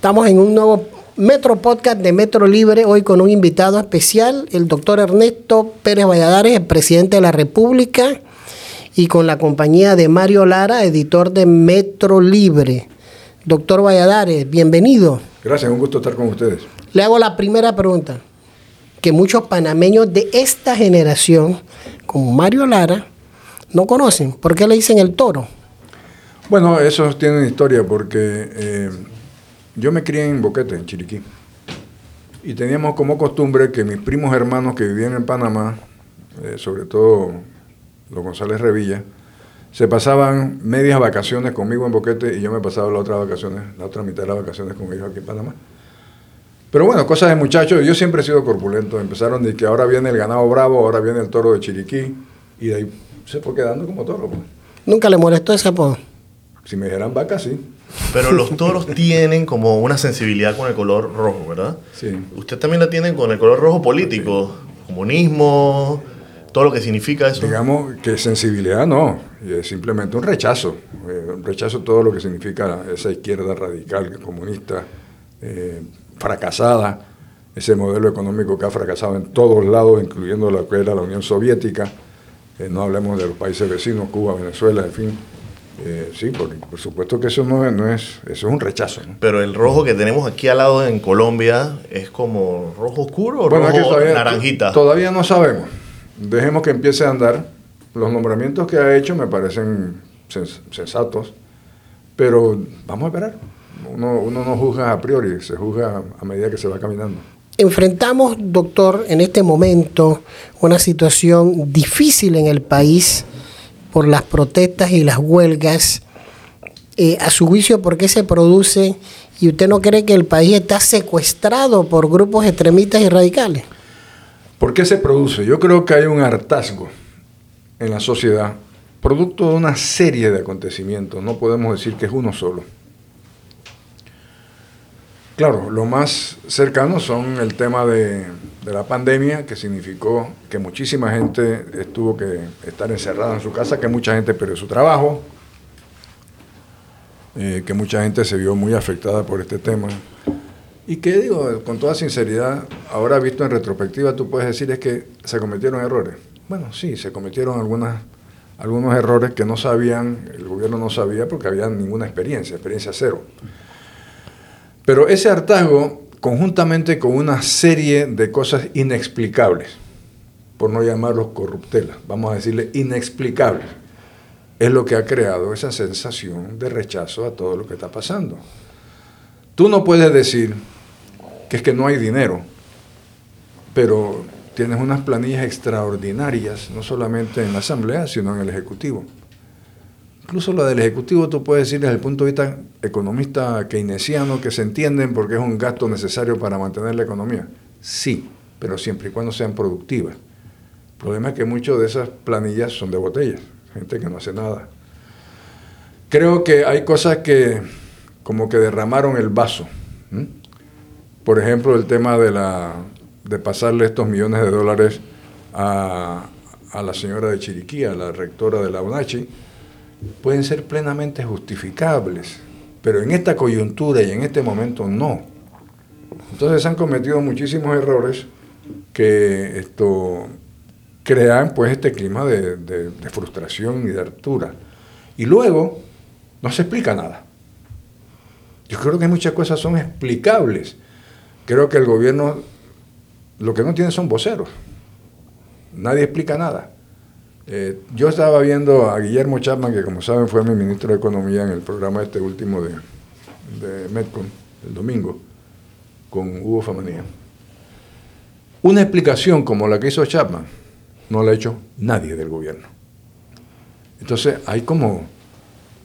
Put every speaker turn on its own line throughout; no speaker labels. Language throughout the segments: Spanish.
Estamos en un nuevo Metro Podcast de Metro Libre, hoy con un invitado especial, el doctor Ernesto Pérez Valladares, el presidente de la República, y con la compañía de Mario Lara, editor de Metro Libre. Doctor Valladares, bienvenido.
Gracias, un gusto estar con ustedes.
Le hago la primera pregunta, que muchos panameños de esta generación, como Mario Lara, no conocen. ¿Por qué le dicen el toro?
Bueno, eso tiene una historia porque eh, yo me crié en Boquete, en Chiriquí. Y teníamos como costumbre que mis primos hermanos que vivían en Panamá, eh, sobre todo los González Revilla, se pasaban medias vacaciones conmigo en Boquete y yo me pasaba las otras vacaciones, la otra mitad de las vacaciones con ellos aquí en Panamá. Pero bueno, cosas de muchachos, yo siempre he sido corpulento. Empezaron de que ahora viene el ganado bravo, ahora viene el toro de Chiriquí, y de ahí se fue quedando como toro. Pues.
¿Nunca le molestó ese apodo?
Si me dijeran vaca, sí.
Pero los toros tienen como una sensibilidad con el color rojo, ¿verdad?
Sí.
Usted también la tiene con el color rojo político, comunismo, todo lo que significa eso.
Digamos que sensibilidad no, es simplemente un rechazo, eh, un rechazo a todo lo que significa esa izquierda radical, comunista, eh, fracasada, ese modelo económico que ha fracasado en todos lados, incluyendo lo que era la Unión Soviética, eh, no hablemos de los países vecinos, Cuba, Venezuela, en fin. Eh, sí, porque por supuesto que eso no es, no es eso es un rechazo.
Pero el rojo que tenemos aquí al lado en Colombia es como rojo oscuro o rojo
todavía,
naranjita.
Todavía no sabemos. Dejemos que empiece a andar. Los nombramientos que ha hecho me parecen sensatos, pero vamos a esperar. Uno, uno no juzga a priori, se juzga a medida que se va caminando.
Enfrentamos, doctor, en este momento una situación difícil en el país por las protestas y las huelgas. Eh, a su juicio, ¿por qué se produce? ¿Y usted no cree que el país está secuestrado por grupos extremistas y radicales?
¿Por qué se produce? Yo creo que hay un hartazgo en la sociedad, producto de una serie de acontecimientos. No podemos decir que es uno solo. Claro, lo más cercano son el tema de, la pandemia, que significó que muchísima gente estuvo que estar encerrada en su casa, que mucha gente perdió su trabajo, eh, que mucha gente se vio muy afectada por este tema. Y que digo, con toda sinceridad, ahora visto en retrospectiva, tú puedes decir es que se cometieron errores. Bueno, sí, se cometieron algunos errores que no sabían, el gobierno no sabía porque había ninguna experiencia, experiencia cero. Pero ese hartazgo, conjuntamente con una serie de cosas inexplicables, por no llamarlos corruptelas, vamos a decirle inexplicables, es lo que ha creado esa sensación de rechazo a todo lo que está pasando. Tú no puedes decir que es que no hay dinero, pero tienes unas planillas extraordinarias, no solamente en la Asamblea, sino en el Ejecutivo. Incluso lo del Ejecutivo tú puedes decir desde el punto de vista economista keynesiano que se entienden porque es un gasto necesario para mantener la economía. Sí, pero siempre y cuando sean productivas. El problema es que muchas de esas planillas son de botellas, gente que no hace nada. Creo que hay cosas que como que derramaron el vaso. Por ejemplo, el tema de, la, de pasarle estos millones de dólares a, a la señora de Chiriquí, a la rectora de la UNACHI, pueden ser plenamente justificables, pero en esta coyuntura y en este momento no. Entonces han cometido muchísimos errores que esto crean pues este clima de, de, frustración y de altura. Y luego no se explica nada. Yo creo que muchas cosas son explicables. Creo que el gobierno lo que no tiene son voceros. Nadie explica nada. Eh, yo estaba viendo a Guillermo Chapman, que como saben fue mi ministro de Economía en el programa este último de, de Metcon, el domingo, con Hugo Famanía. Una explicación como la que hizo Chapman no la ha hecho nadie del gobierno. Entonces hay como,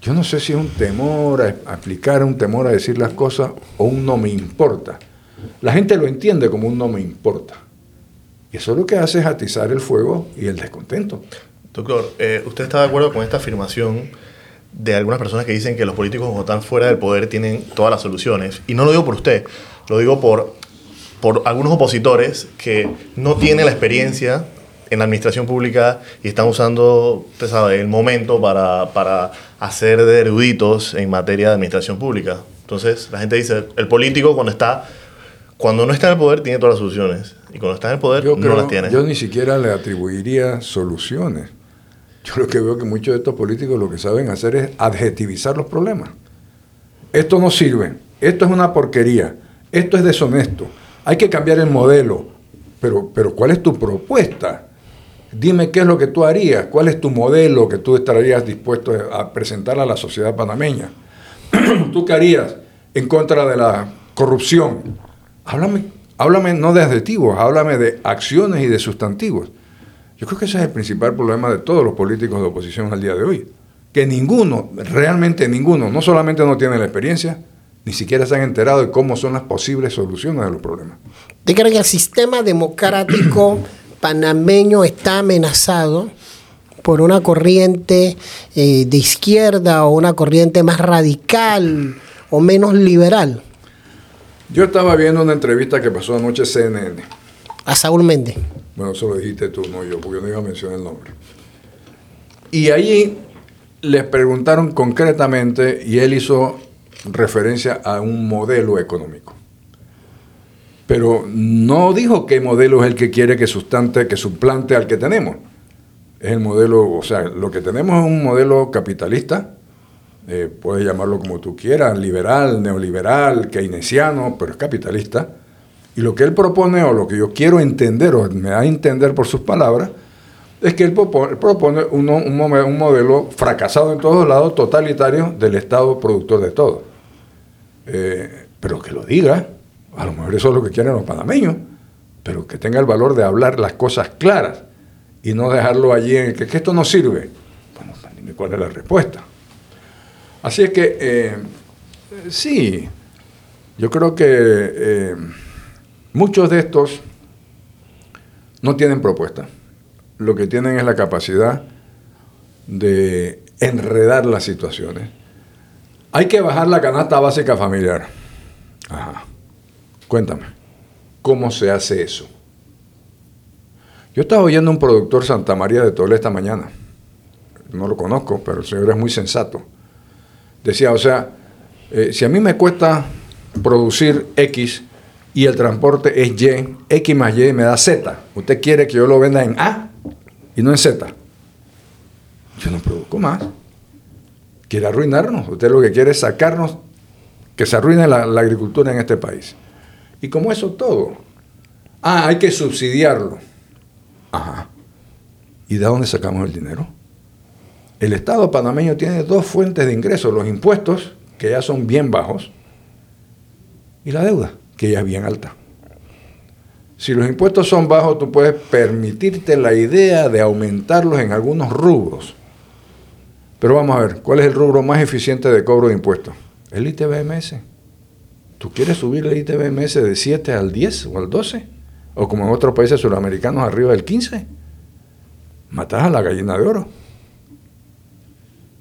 yo no sé si es un temor a, explicar, un temor a decir las cosas o un no me importa. La gente lo entiende como un no me importa. Eso lo que hace es atizar el fuego y el descontento.
Doctor, eh, ¿usted está de acuerdo con esta afirmación de algunas personas que dicen que los políticos cuando están fuera del poder tienen todas las soluciones? Y no lo digo por usted, lo digo por, por algunos opositores que no tienen la experiencia en la administración pública y están usando, usted el momento para, para hacer de eruditos en materia de administración pública. Entonces la gente dice, el político cuando está, cuando no está en el poder tiene todas las soluciones. Y cuando está en el poder
Yo,
no
creo-
las tiene.
yo ni siquiera le atribuiría soluciones. Yo lo que veo que muchos de estos políticos lo que saben hacer es adjetivizar los problemas. Esto no sirve, esto es una porquería, esto es deshonesto, hay que cambiar el modelo. Pero, pero ¿cuál es tu propuesta? Dime qué es lo que tú harías, cuál es tu modelo que tú estarías dispuesto a presentar a la sociedad panameña. ¿Tú qué harías en contra de la corrupción? Háblame, háblame no de adjetivos, háblame de acciones y de sustantivos. Yo creo que ese es el principal problema de todos los políticos de oposición al día de hoy. Que ninguno, realmente ninguno, no solamente no tiene la experiencia, ni siquiera se han enterado de cómo son las posibles soluciones de los problemas.
¿Usted cree que el sistema democrático panameño está amenazado por una corriente eh, de izquierda o una corriente más radical o menos liberal?
Yo estaba viendo una entrevista que pasó anoche en CNN.
A Saúl Méndez.
Bueno, eso lo dijiste tú, no yo, porque yo no iba a mencionar el nombre. Y allí les preguntaron concretamente y él hizo referencia a un modelo económico. Pero no dijo qué modelo es el que quiere que sustante, que suplante al que tenemos. Es el modelo, o sea, lo que tenemos es un modelo capitalista, eh, puedes llamarlo como tú quieras, liberal, neoliberal, keynesiano, pero es capitalista. Y lo que él propone, o lo que yo quiero entender, o me da a entender por sus palabras, es que él propo- él propone un, un modelo fracasado en todos lados, totalitario, del Estado productor de todo. Eh, pero que lo diga, a lo mejor eso es lo que quieren los panameños, pero que tenga el valor de hablar las cosas claras y no dejarlo allí en que, que esto no sirve. Bueno, cuál es la respuesta. Así es que, eh, sí, yo creo que eh, muchos de estos no tienen propuesta. Lo que tienen es la capacidad de enredar las situaciones. Hay que bajar la canasta básica familiar. Ajá. Cuéntame, ¿cómo se hace eso? Yo estaba oyendo a un productor Santa María de Tole esta mañana. No lo conozco, pero el señor es muy sensato. Decía, o sea, eh, si a mí me cuesta producir X y el transporte es Y, X más Y me da Z. Usted quiere que yo lo venda en A y no en Z. Yo no produzco más. Quiere arruinarnos. Usted lo que quiere es sacarnos, que se arruine la, la agricultura en este país. Y como eso todo. Ah, hay que subsidiarlo. Ajá. ¿Y de dónde sacamos el dinero? El Estado panameño tiene dos fuentes de ingresos, los impuestos, que ya son bien bajos, y la deuda, que ya es bien alta. Si los impuestos son bajos, tú puedes permitirte la idea de aumentarlos en algunos rubros. Pero vamos a ver, ¿cuál es el rubro más eficiente de cobro de impuestos? El ITBMS. ¿Tú quieres subir el ITBMS de 7 al 10 o al 12? O como en otros países sudamericanos arriba del 15. Matas a la gallina de oro.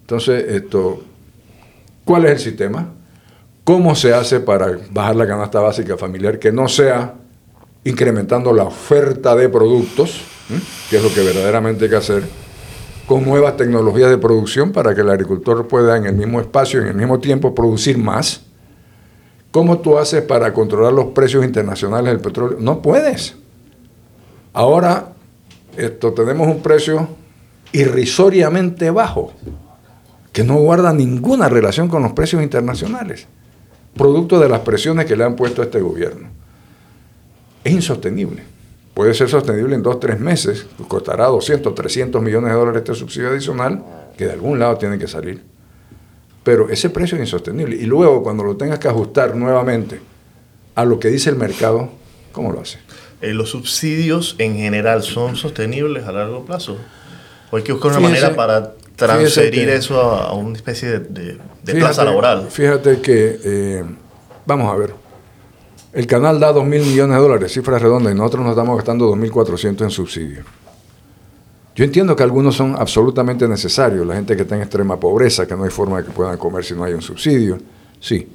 Entonces, esto, ¿cuál es el sistema? ¿Cómo se hace para bajar la canasta básica familiar que no sea incrementando la oferta de productos, que es lo que verdaderamente hay que hacer, con nuevas tecnologías de producción para que el agricultor pueda en el mismo espacio, en el mismo tiempo, producir más? ¿Cómo tú haces para controlar los precios internacionales del petróleo? No puedes. Ahora esto, tenemos un precio irrisoriamente bajo, que no guarda ninguna relación con los precios internacionales, producto de las presiones que le han puesto a este gobierno. Es insostenible. Puede ser sostenible en dos, tres meses, pues costará 200, 300 millones de dólares este subsidio adicional, que de algún lado tiene que salir. Pero ese precio es insostenible. Y luego, cuando lo tengas que ajustar nuevamente a lo que dice el mercado, ¿cómo lo hace?
Eh, ¿Los subsidios en general son sostenibles a largo plazo? ¿O hay que buscar una manera para transferir
que-
eso a, a una especie de, de- de
Fíjate-
plaza laboral?
Fíjate que, eh, vamos a ver, el canal da 2 mil millones de dólares, cifras redondas, y nosotros nos estamos gastando 2.400 en subsidios. Yo entiendo que algunos son absolutamente necesarios, la gente que está en extrema pobreza, que no hay forma de que puedan comer si no hay un subsidio, sí.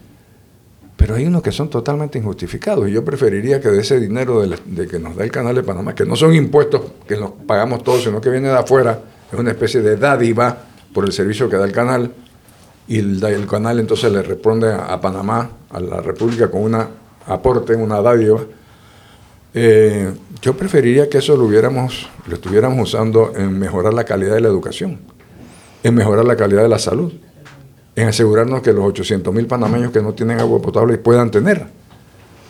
Pero hay unos que son totalmente injustificados y yo preferiría que de ese dinero de, la- de que nos da el canal de Panamá, que no son impuestos que nos pagamos todos, sino que viene de afuera, es una especie de dádiva por el servicio que da el canal, y el, canal entonces le responde a, Panamá, a la República, con un aporte, una dádiva. Eh, yo preferiría que eso lo, hubiéramos, lo estuviéramos usando en mejorar la calidad de la educación, en mejorar la calidad de la salud, en asegurarnos que los 800 mil panameños que no tienen agua potable puedan tener.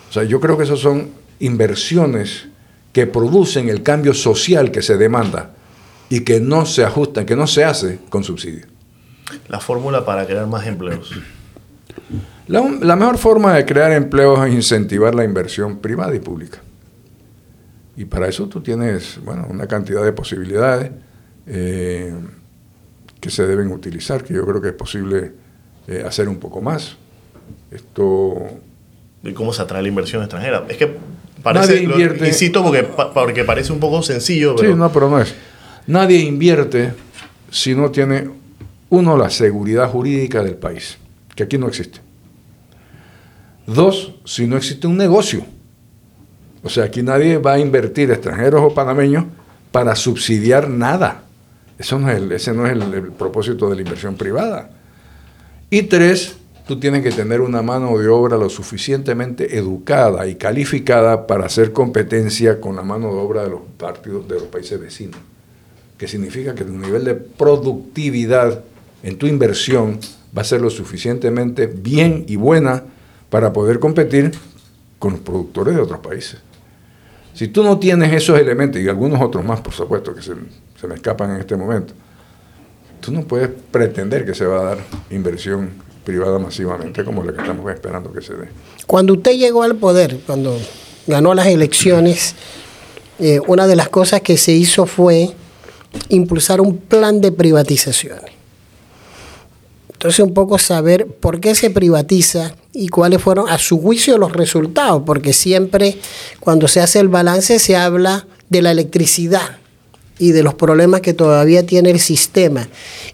O sea, yo creo que esas son inversiones que producen el cambio social que se demanda y que no se ajustan, que no se hace con subsidio.
La fórmula para crear más empleos.
La, mejor forma de crear empleos es incentivar la inversión privada y pública. Y para eso tú tienes bueno, una cantidad de posibilidades eh, que se deben utilizar, que yo creo que es posible eh, hacer un poco más. Esto...
¿Y cómo se atrae la inversión extranjera? Es que parece, invierte, insisto, porque, porque parece un poco sencillo.
Pero... Sí, no, pero no es. Nadie invierte si no tiene, uno, la seguridad jurídica del país, que aquí no existe. Dos, si no existe un negocio. O sea, aquí nadie va a invertir, extranjeros o panameños, para subsidiar nada. Ese no es el propósito de la inversión privada. Y tres, tú tienes que tener una mano de obra lo suficientemente educada y calificada para hacer competencia con la mano de obra de los partidos de los países vecinos que significa que tu nivel de productividad en tu inversión va a ser lo suficientemente bien y buena para poder competir con los productores de otros países. Si tú no tienes esos elementos, y algunos otros más, por supuesto, que se, se me escapan en este momento, tú no puedes pretender que se va a dar inversión privada masivamente como la que estamos esperando que se dé.
Cuando usted llegó al poder, cuando ganó las elecciones, eh, una de las cosas que se hizo fue impulsar un plan de privatizaciones. Entonces un poco saber por qué se privatiza y cuáles fueron a su juicio los resultados, porque siempre cuando se hace el balance se habla de la electricidad y de los problemas que todavía tiene el sistema.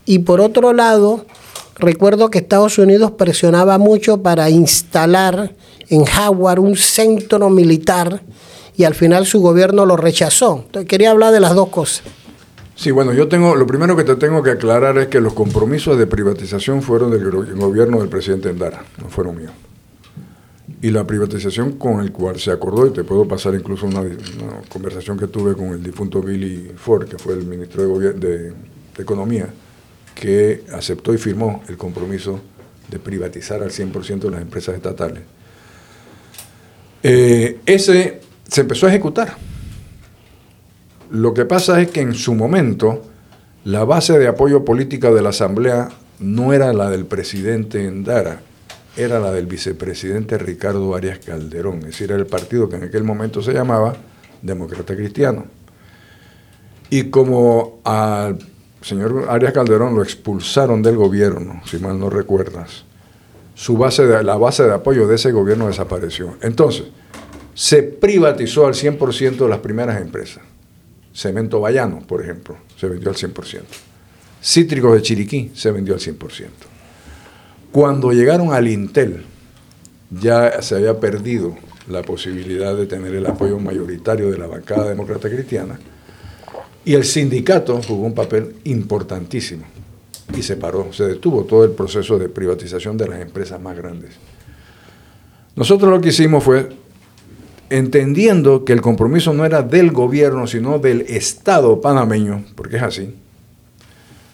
Y por otro lado, recuerdo que Estados Unidos presionaba mucho para instalar en Howard un centro militar y al final su gobierno lo rechazó. Entonces quería hablar de las dos cosas.
Sí, bueno, yo tengo, lo primero que te tengo que aclarar es que los compromisos de privatización fueron del gobierno del presidente Endara, no fueron míos. Y la privatización con el cual se acordó, y te puedo pasar incluso una, conversación que tuve con el difunto Billy Ford, que fue el ministro de, Economía, que aceptó y firmó el compromiso de privatizar al 100% de las empresas estatales. Eh, ese se empezó a ejecutar lo que pasa es que en su momento la base de apoyo política de la Asamblea no era la del presidente Endara, era la del vicepresidente Ricardo Arias Calderón, es decir, era el partido que en aquel momento se llamaba Demócrata Cristiano. Y como al señor Arias Calderón lo expulsaron del gobierno, si mal no recuerdas, su base de, la base de apoyo de ese gobierno desapareció. Entonces, se privatizó al 100% las primeras empresas. Cemento Bayano, por ejemplo, se vendió al 100%. Cítricos de Chiriquí se vendió al 100%. Cuando llegaron al Intel, ya se había perdido la posibilidad de tener el apoyo mayoritario de la bancada demócrata cristiana y el sindicato jugó un papel importantísimo y se paró, se detuvo todo el proceso de privatización de las empresas más grandes. Nosotros lo que hicimos fue entendiendo que el compromiso no era del gobierno, sino del Estado panameño, porque es así,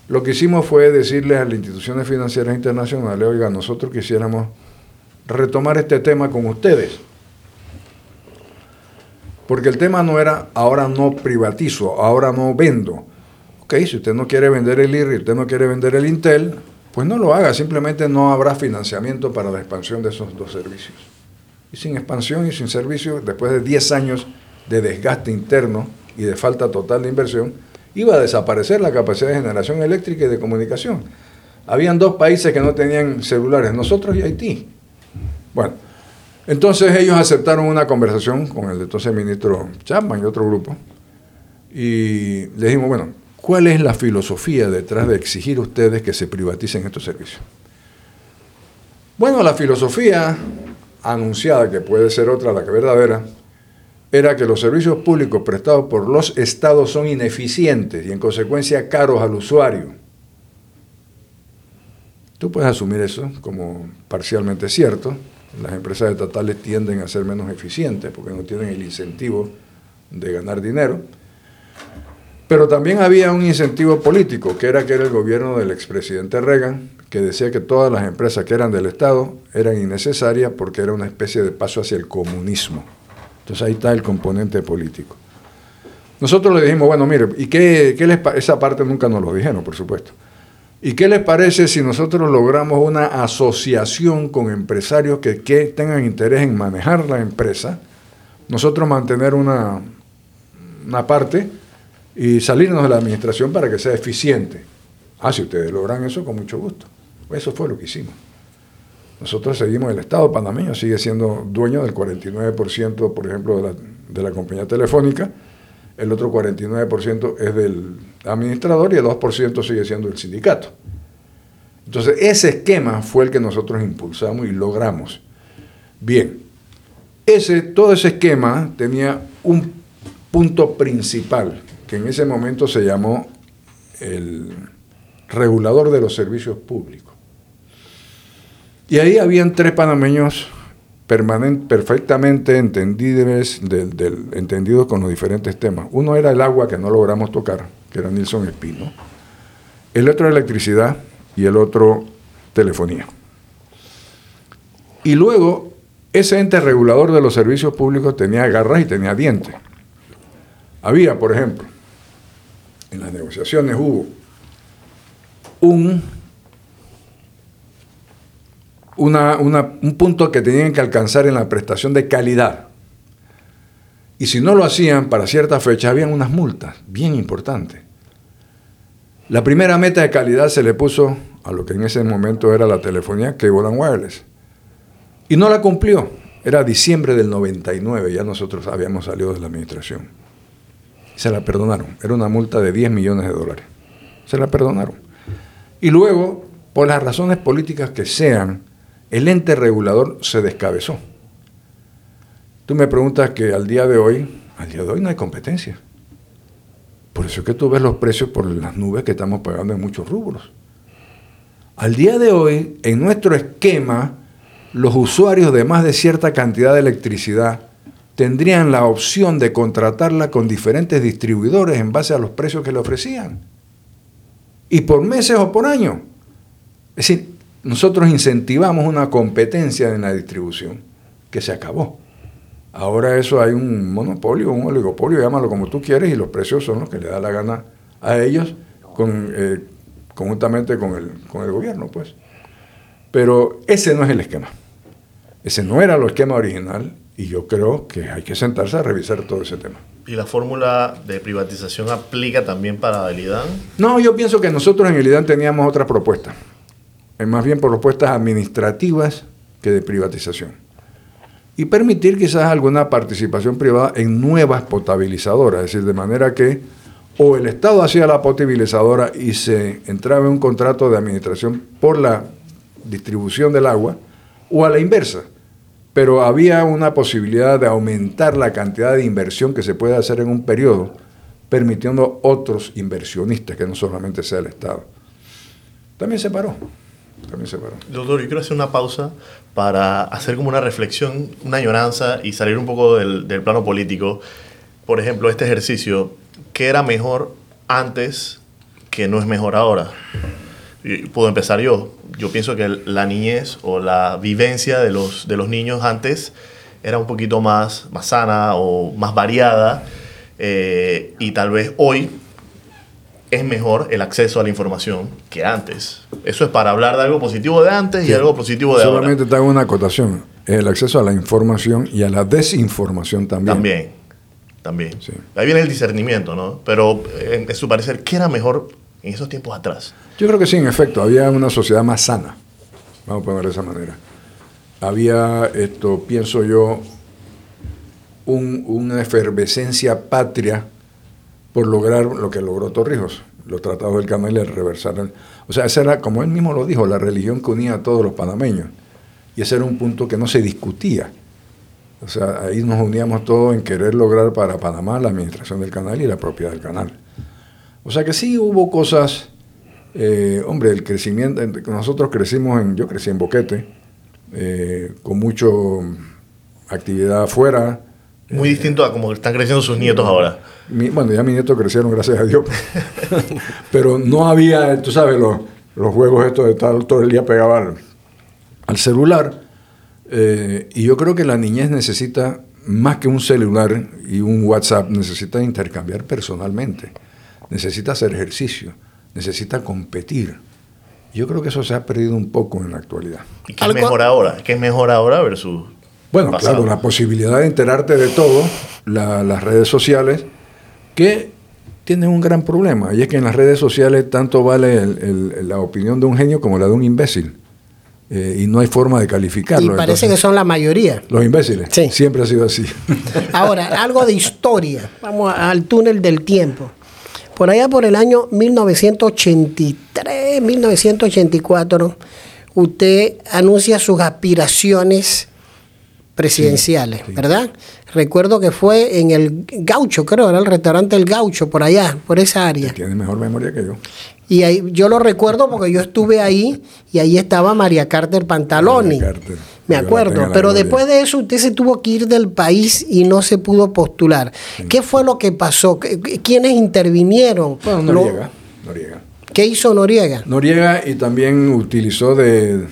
lo que hicimos fue decirle a las instituciones financieras internacionales, oiga, nosotros quisiéramos retomar este tema con ustedes. Porque el tema no era, ahora no privatizo, ahora no vendo. Ok, si usted no quiere vender el IRI, usted no quiere vender el Intel, pues no lo haga, simplemente no habrá financiamiento para la expansión de esos dos servicios y sin expansión y sin servicio, después de 10 años de desgaste interno y de falta total de inversión, iba a desaparecer la capacidad de generación eléctrica y de comunicación. Habían dos países que no tenían celulares, nosotros y Haití. Bueno, entonces ellos aceptaron una conversación con el entonces ministro Chapman y otro grupo, y le dijimos, bueno, ¿cuál es la filosofía detrás de exigir ustedes que se privaticen estos servicios? Bueno, la filosofía anunciada, que puede ser otra la que verdadera, era que los servicios públicos prestados por los estados son ineficientes y en consecuencia caros al usuario. Tú puedes asumir eso como parcialmente cierto. Las empresas estatales tienden a ser menos eficientes porque no tienen el incentivo de ganar dinero. Pero también había un incentivo político, que era que era el gobierno del expresidente Reagan, que decía que todas las empresas que eran del Estado eran innecesarias porque era una especie de paso hacia el comunismo. Entonces ahí está el componente político. Nosotros le dijimos, bueno, mire, ¿y qué, qué les Esa parte nunca nos lo dijeron, por supuesto. ¿Y qué les parece si nosotros logramos una asociación con empresarios que, que tengan interés en manejar la empresa? Nosotros mantener una, una parte y salirnos de la administración para que sea eficiente. Ah, si ustedes logran eso, con mucho gusto. Eso fue lo que hicimos. Nosotros seguimos, el Estado panameño sigue siendo dueño del 49%, por ejemplo, de la, de la compañía telefónica, el otro 49% es del administrador y el 2% sigue siendo el sindicato. Entonces, ese esquema fue el que nosotros impulsamos y logramos. Bien, ese, todo ese esquema tenía un punto principal, que en ese momento se llamó el regulador de los servicios públicos. Y ahí habían tres panameños perfectamente entendidos, entendidos con los diferentes temas. Uno era el agua, que no logramos tocar, que era Nilson Espino. El otro electricidad y el otro telefonía. Y luego, ese ente regulador de los servicios públicos tenía garras y tenía dientes. Había, por ejemplo, en las negociaciones hubo un un punto que tenían que alcanzar en la prestación de calidad. Y si no lo hacían para cierta fecha, habían unas multas bien importantes. La primera meta de calidad se le puso a lo que en ese momento era la telefonía Cable and Wireless. Y no la cumplió. Era diciembre del 99, ya nosotros habíamos salido de la administración. Se la perdonaron. Era una multa de 10 millones de dólares. Se la perdonaron. Y luego, por las razones políticas que sean, el ente regulador se descabezó. Tú me preguntas que al día de hoy, al día de hoy no hay competencia. Por eso es que tú ves los precios por las nubes que estamos pagando en muchos rubros. Al día de hoy, en nuestro esquema, los usuarios de más de cierta cantidad de electricidad tendrían la opción de contratarla con diferentes distribuidores en base a los precios que le ofrecían. Y por meses o por año. Es decir, nosotros incentivamos una competencia en la distribución que se acabó. Ahora eso hay un monopolio, un oligopolio, llámalo como tú quieres, y los precios son los que le da la gana a ellos con, eh, conjuntamente con el, con el gobierno, pues. Pero ese no es el esquema. Ese no era el esquema original y yo creo que hay que sentarse a revisar todo ese tema.
¿Y la fórmula de privatización aplica también para el IDAN?
No, yo pienso que nosotros en el IDAN teníamos otra propuesta más bien por propuestas administrativas que de privatización. Y permitir quizás alguna participación privada en nuevas potabilizadoras, es decir, de manera que o el Estado hacía la potabilizadora y se entraba en un contrato de administración por la distribución del agua, o a la inversa. Pero había una posibilidad de aumentar la cantidad de inversión que se puede hacer en un periodo, permitiendo otros inversionistas, que no solamente sea el Estado. También se paró.
Doctor, yo quiero hacer una pausa para hacer como una reflexión, una añoranza y salir un poco del, del plano político. Por ejemplo, este ejercicio, ¿qué era mejor antes que no es mejor ahora? puedo empezar yo. Yo pienso que la niñez o la vivencia de los, de los niños antes era un poquito más, más sana o más variada. Eh, y tal vez hoy es mejor el acceso a la información que antes. Eso es para hablar de algo positivo de antes y algo positivo de
ahora. Solamente te hago una acotación. El acceso a la información y a la desinformación también.
También, también. Ahí viene el discernimiento, ¿no? Pero en, su parecer, ¿qué era mejor en esos tiempos atrás?
Yo creo que sí, en efecto, había una sociedad más sana, vamos a poner de esa manera. Había, esto, pienso yo, una efervescencia patria por lograr lo que logró Torrijos, los tratados del canal y el reversar. O sea, esa era, como él mismo lo dijo, la religión que unía a todos los panameños. Y ese era un punto que no se discutía. O sea, ahí nos uníamos todos en querer lograr para Panamá la administración del canal y la propiedad del canal. O sea que sí hubo cosas Eh, hombre, el crecimiento, nosotros crecimos en, yo crecí en Boquete, eh, con mucho actividad afuera.
Muy distinto a como están creciendo sus nietos ahora.
bueno, ya mis nietos crecieron, gracias a Dios. Pero no había, tú sabes, los, los juegos estos de estar todo el día pegado al, celular. Eh, y yo creo que la niñez necesita, más que un celular y un WhatsApp, necesita intercambiar personalmente. Necesita hacer ejercicio necesita competir. Yo creo que eso se ha perdido un poco en la actualidad.
¿Y qué es mejor ahora? ¿Qué es mejor ahora versus.?
Bueno, claro, la posibilidad de enterarte de todo, las redes sociales, que tienen un gran problema. Y es que en las redes sociales tanto vale la opinión de un genio como la de un imbécil. Eh, y no hay forma de calificarlo.
Y parece que son la mayoría.
Los imbéciles. Sí. Siempre ha sido así.
Ahora, algo de historia. Vamos al túnel del tiempo. Por allá por el año 1983, 1984, usted anuncia sus aspiraciones presidenciales, ¿verdad? Recuerdo que fue en el Gaucho, creo, era el restaurante El Gaucho, por allá, por esa área.
Tiene mejor memoria que yo.
Y ahí, yo lo recuerdo porque yo estuve ahí y ahí estaba María Carter Pantaloni. María Carter. Me acuerdo, pero después de eso usted se tuvo que ir del país y no se pudo postular. ¿Qué fue lo que pasó? ¿Quiénes intervinieron?
Bueno, Noriega, Noriega.
¿Qué hizo Noriega?
Noriega y también utilizó de,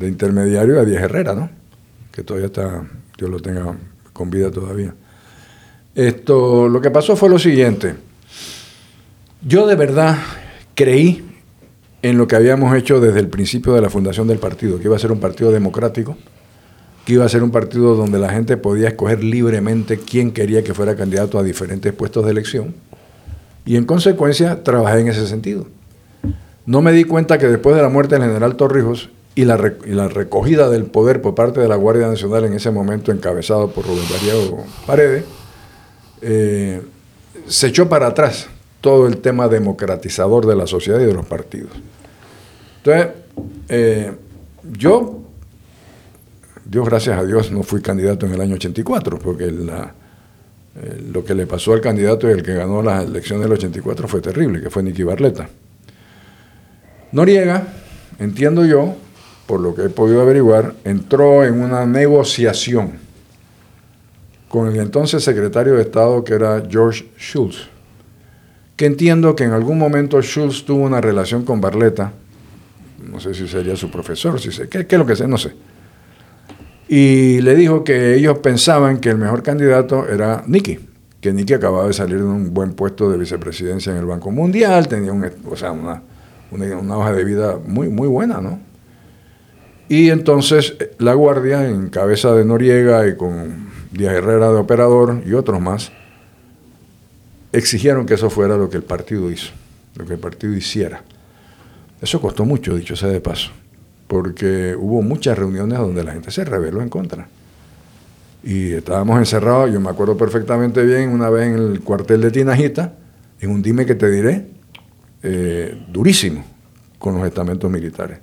intermediario a Díaz Herrera, ¿no? Que todavía está, Dios lo tenga con vida todavía. Esto, lo que pasó fue lo siguiente. Yo de verdad creí en lo que habíamos hecho desde el principio de la fundación del partido, que iba a ser un partido democrático, que iba a ser un partido donde la gente podía escoger libremente quién quería que fuera candidato a diferentes puestos de elección. Y en consecuencia trabajé en ese sentido. No me di cuenta que después de la muerte del general Torrijos y la, recogida del poder por parte de la Guardia Nacional en ese momento encabezado por Rubén Darío Paredes, eh, se echó para atrás todo el tema democratizador de la sociedad y de los partidos. Entonces, eh, yo, Dios gracias a Dios, no fui candidato en el año 84, porque eh, lo que le pasó al candidato y el que ganó las elecciones del 84 fue terrible, que fue Nicky Barleta. Noriega, entiendo yo, por lo que he podido averiguar, entró en una negociación con el entonces secretario de Estado que era George Schultz que entiendo que en algún momento Schultz tuvo una relación con Barletta, no sé si sería su profesor, si sé, qué, es lo que sé, no sé. Y le dijo que ellos pensaban que el mejor candidato era Nicky, que Nicky acababa de salir de un buen puesto de vicepresidencia en el Banco Mundial, tenía una, una, hoja de vida muy, muy buena, ¿no? Y entonces eh, la Guardia, en cabeza de Noriega y con Díaz Herrera de operador y otros más, exigieron que eso fuera lo que el partido hizo, lo que el partido hiciera. Eso costó mucho, dicho sea de paso, porque hubo muchas reuniones donde la gente se rebeló en contra. Y estábamos encerrados, yo me acuerdo perfectamente bien, una vez en el cuartel de Tinajita, en un dime que te diré, eh, durísimo, con los estamentos militares.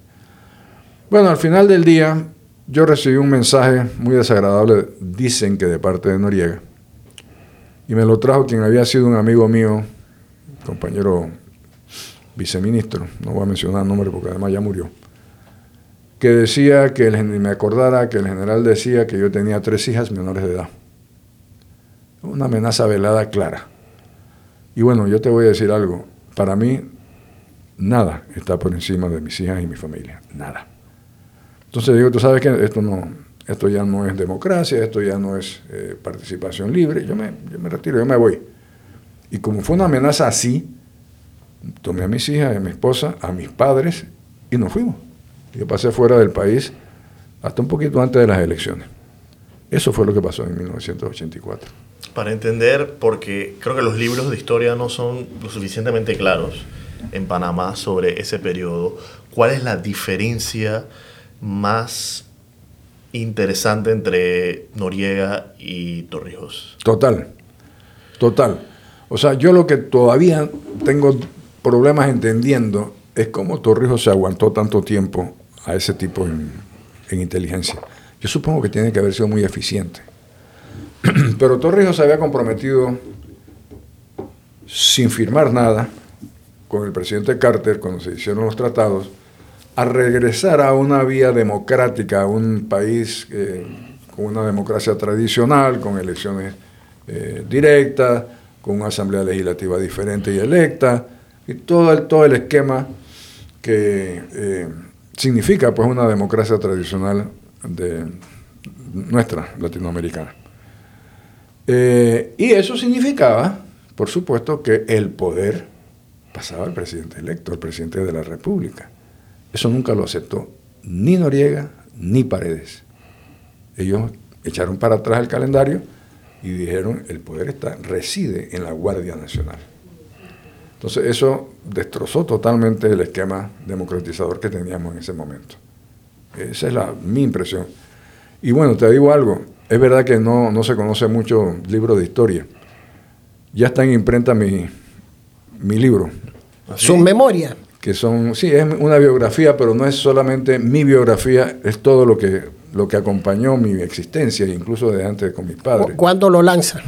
Bueno, al final del día, yo recibí un mensaje muy desagradable, dicen que de parte de Noriega, y me lo trajo quien había sido un amigo mío, compañero viceministro, no voy a mencionar nombre porque además ya murió, que decía que el, me acordara que el general decía que yo tenía tres hijas menores de edad. Una amenaza velada clara. Y bueno, yo te voy a decir algo, para mí nada está por encima de mis hijas y mi familia, nada. Entonces digo, tú sabes que esto no, esto ya no es democracia, esto ya no es eh, participación libre, yo me, yo me retiro, yo me voy. Y como fue una amenaza así, tomé a mis hijas, a mi esposa, a mis padres y nos fuimos. Yo pasé fuera del país hasta un poquito antes de las elecciones. Eso fue lo que pasó en 1984.
Para entender, porque creo que los libros de historia no son lo suficientemente claros en Panamá sobre ese periodo, ¿cuál es la diferencia más interesante entre Noriega y Torrijos.
Total, total. O sea, yo lo que todavía tengo problemas entendiendo es cómo Torrijos se aguantó tanto tiempo a ese tipo en, inteligencia. Yo supongo que tiene que haber sido muy eficiente. Pero Torrijos se había comprometido sin firmar nada con el presidente Carter, cuando se hicieron los tratados, a regresar a una vía democrática, a un país eh, con una democracia tradicional, con elecciones eh, directas, con una asamblea legislativa diferente y electa, y todo el, todo el esquema que eh, significa pues una democracia tradicional de nuestra latinoamericana. y eso significaba, por supuesto, que el poder pasaba al presidente electo, al presidente de la República. Eso nunca lo aceptó ni Noriega ni Paredes. Ellos echaron para atrás el calendario y dijeron el poder está, reside en la Guardia Nacional. Entonces eso destrozó totalmente el esquema democratizador que teníamos en ese momento. Esa es la, mi impresión. Y bueno, te digo algo, es verdad que no, no se conoce mucho libro de historia. Ya está en imprenta mi, mi libro.
Su memoria
que son, sí, es una biografía, pero no es solamente mi biografía, es todo lo que, lo que acompañó mi existencia, incluso de antes con mis padres.
¿Cuándo lo lanza?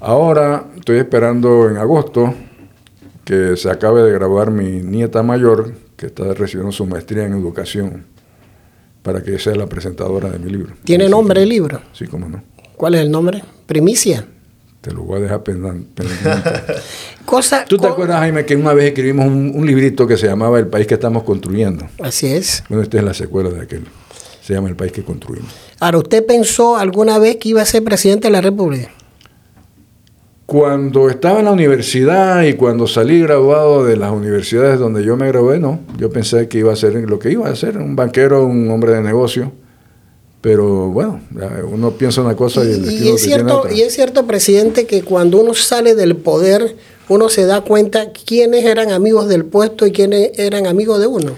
Ahora estoy esperando en agosto que se acabe de graduar mi nieta mayor, que está recibiendo su maestría en educación, para que sea la presentadora de mi libro.
¿Tiene nombre el libro?
Sí, cómo no.
¿Cuál es el nombre? Primicia.
Te lo voy a dejar pendiente. Cosa, ¿Tú te acuerdas, Jaime, que una vez escribimos un, librito que se llamaba El país que estamos construyendo?
Así es.
Bueno, esta es la secuela de aquel. Se llama El país que construimos.
Ahora, ¿usted pensó alguna vez que iba a ser presidente de la República?
Cuando estaba en la universidad y cuando salí graduado de las universidades donde yo me gradué, no. Yo pensé que iba a ser lo que iba a ser, un banquero, un hombre de negocio pero bueno, uno piensa una cosa y, el
y es cierto, Y es cierto, presidente, que cuando uno sale del poder, uno se da cuenta quiénes eran amigos del puesto y quiénes eran amigos de uno.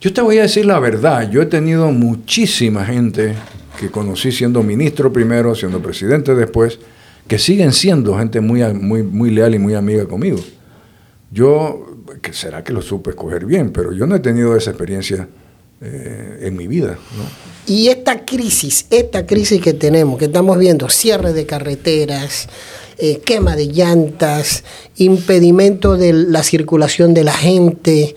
Yo te voy a decir la verdad, yo he tenido muchísima gente que conocí siendo ministro primero, siendo presidente después, que siguen siendo gente muy, muy, muy leal y muy amiga conmigo. Yo, que será que lo supe escoger bien, pero yo no he tenido esa experiencia eh, en mi vida.
Y esta crisis, esta crisis que tenemos, que estamos viendo, cierre de carreteras, eh, quema de llantas, impedimento de la circulación de la gente,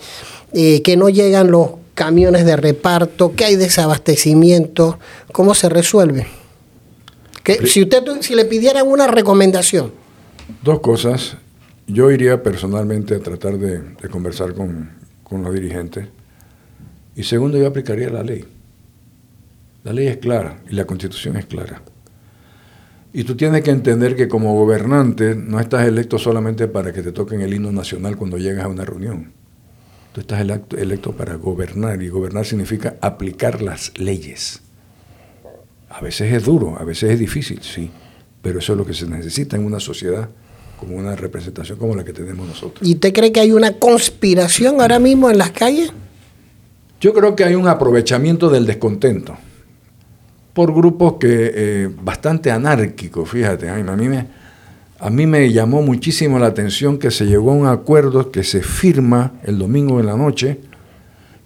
eh, que no llegan los camiones de reparto, que hay desabastecimiento, ¿cómo se resuelve? Que, si usted si le pidieran una recomendación.
Dos cosas. Yo iría personalmente a tratar de, conversar con, con los dirigentes y segundo, yo aplicaría la ley. La ley es clara y la constitución es clara. Y tú tienes que entender que como gobernante no estás electo solamente para que te toquen el himno nacional cuando llegas a una reunión. Tú estás electo para gobernar y gobernar significa aplicar las leyes. A veces es duro, a veces es difícil, sí, pero eso es lo que se necesita en una sociedad como una representación como la que tenemos nosotros.
¿Y usted cree que hay una conspiración ahora mismo en las calles?
Yo creo que hay un aprovechamiento del descontento por grupos que eh, bastante anárquicos, fíjate, a mí me, a mí me llamó muchísimo la atención que se llegó a un acuerdo que se firma el domingo en la noche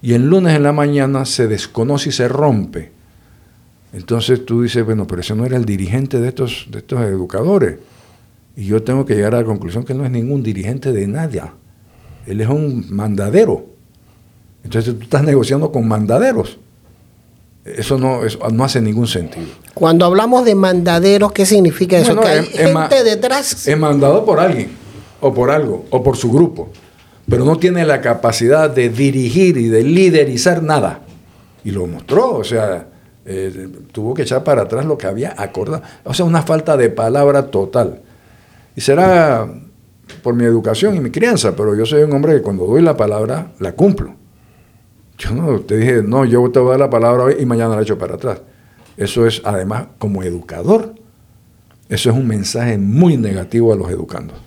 y el lunes en la mañana se desconoce y se rompe. Entonces tú dices, bueno, pero ese no era el dirigente de estos, de estos educadores. Y yo tengo que llegar a la conclusión que él no es ningún dirigente de nadie. Él es un mandadero. Entonces tú estás negociando con mandaderos. Eso no, no hace ningún sentido.
Cuando hablamos de mandaderos, ¿qué significa eso? que hay gente detrás.
Es mandado por alguien, o por algo, o por su grupo, pero no tiene la capacidad de dirigir y de liderizar nada. Y lo mostró, o sea, eh, tuvo que echar para atrás lo que había acordado. O sea, una falta de palabra total. Y será por mi educación y mi crianza, pero yo soy un hombre que cuando doy la palabra, la cumplo. Yo no te dije, no, yo te voy a dar la palabra hoy y mañana la echo para atrás. Eso es, además, como educador, eso es un mensaje muy negativo a los educandos.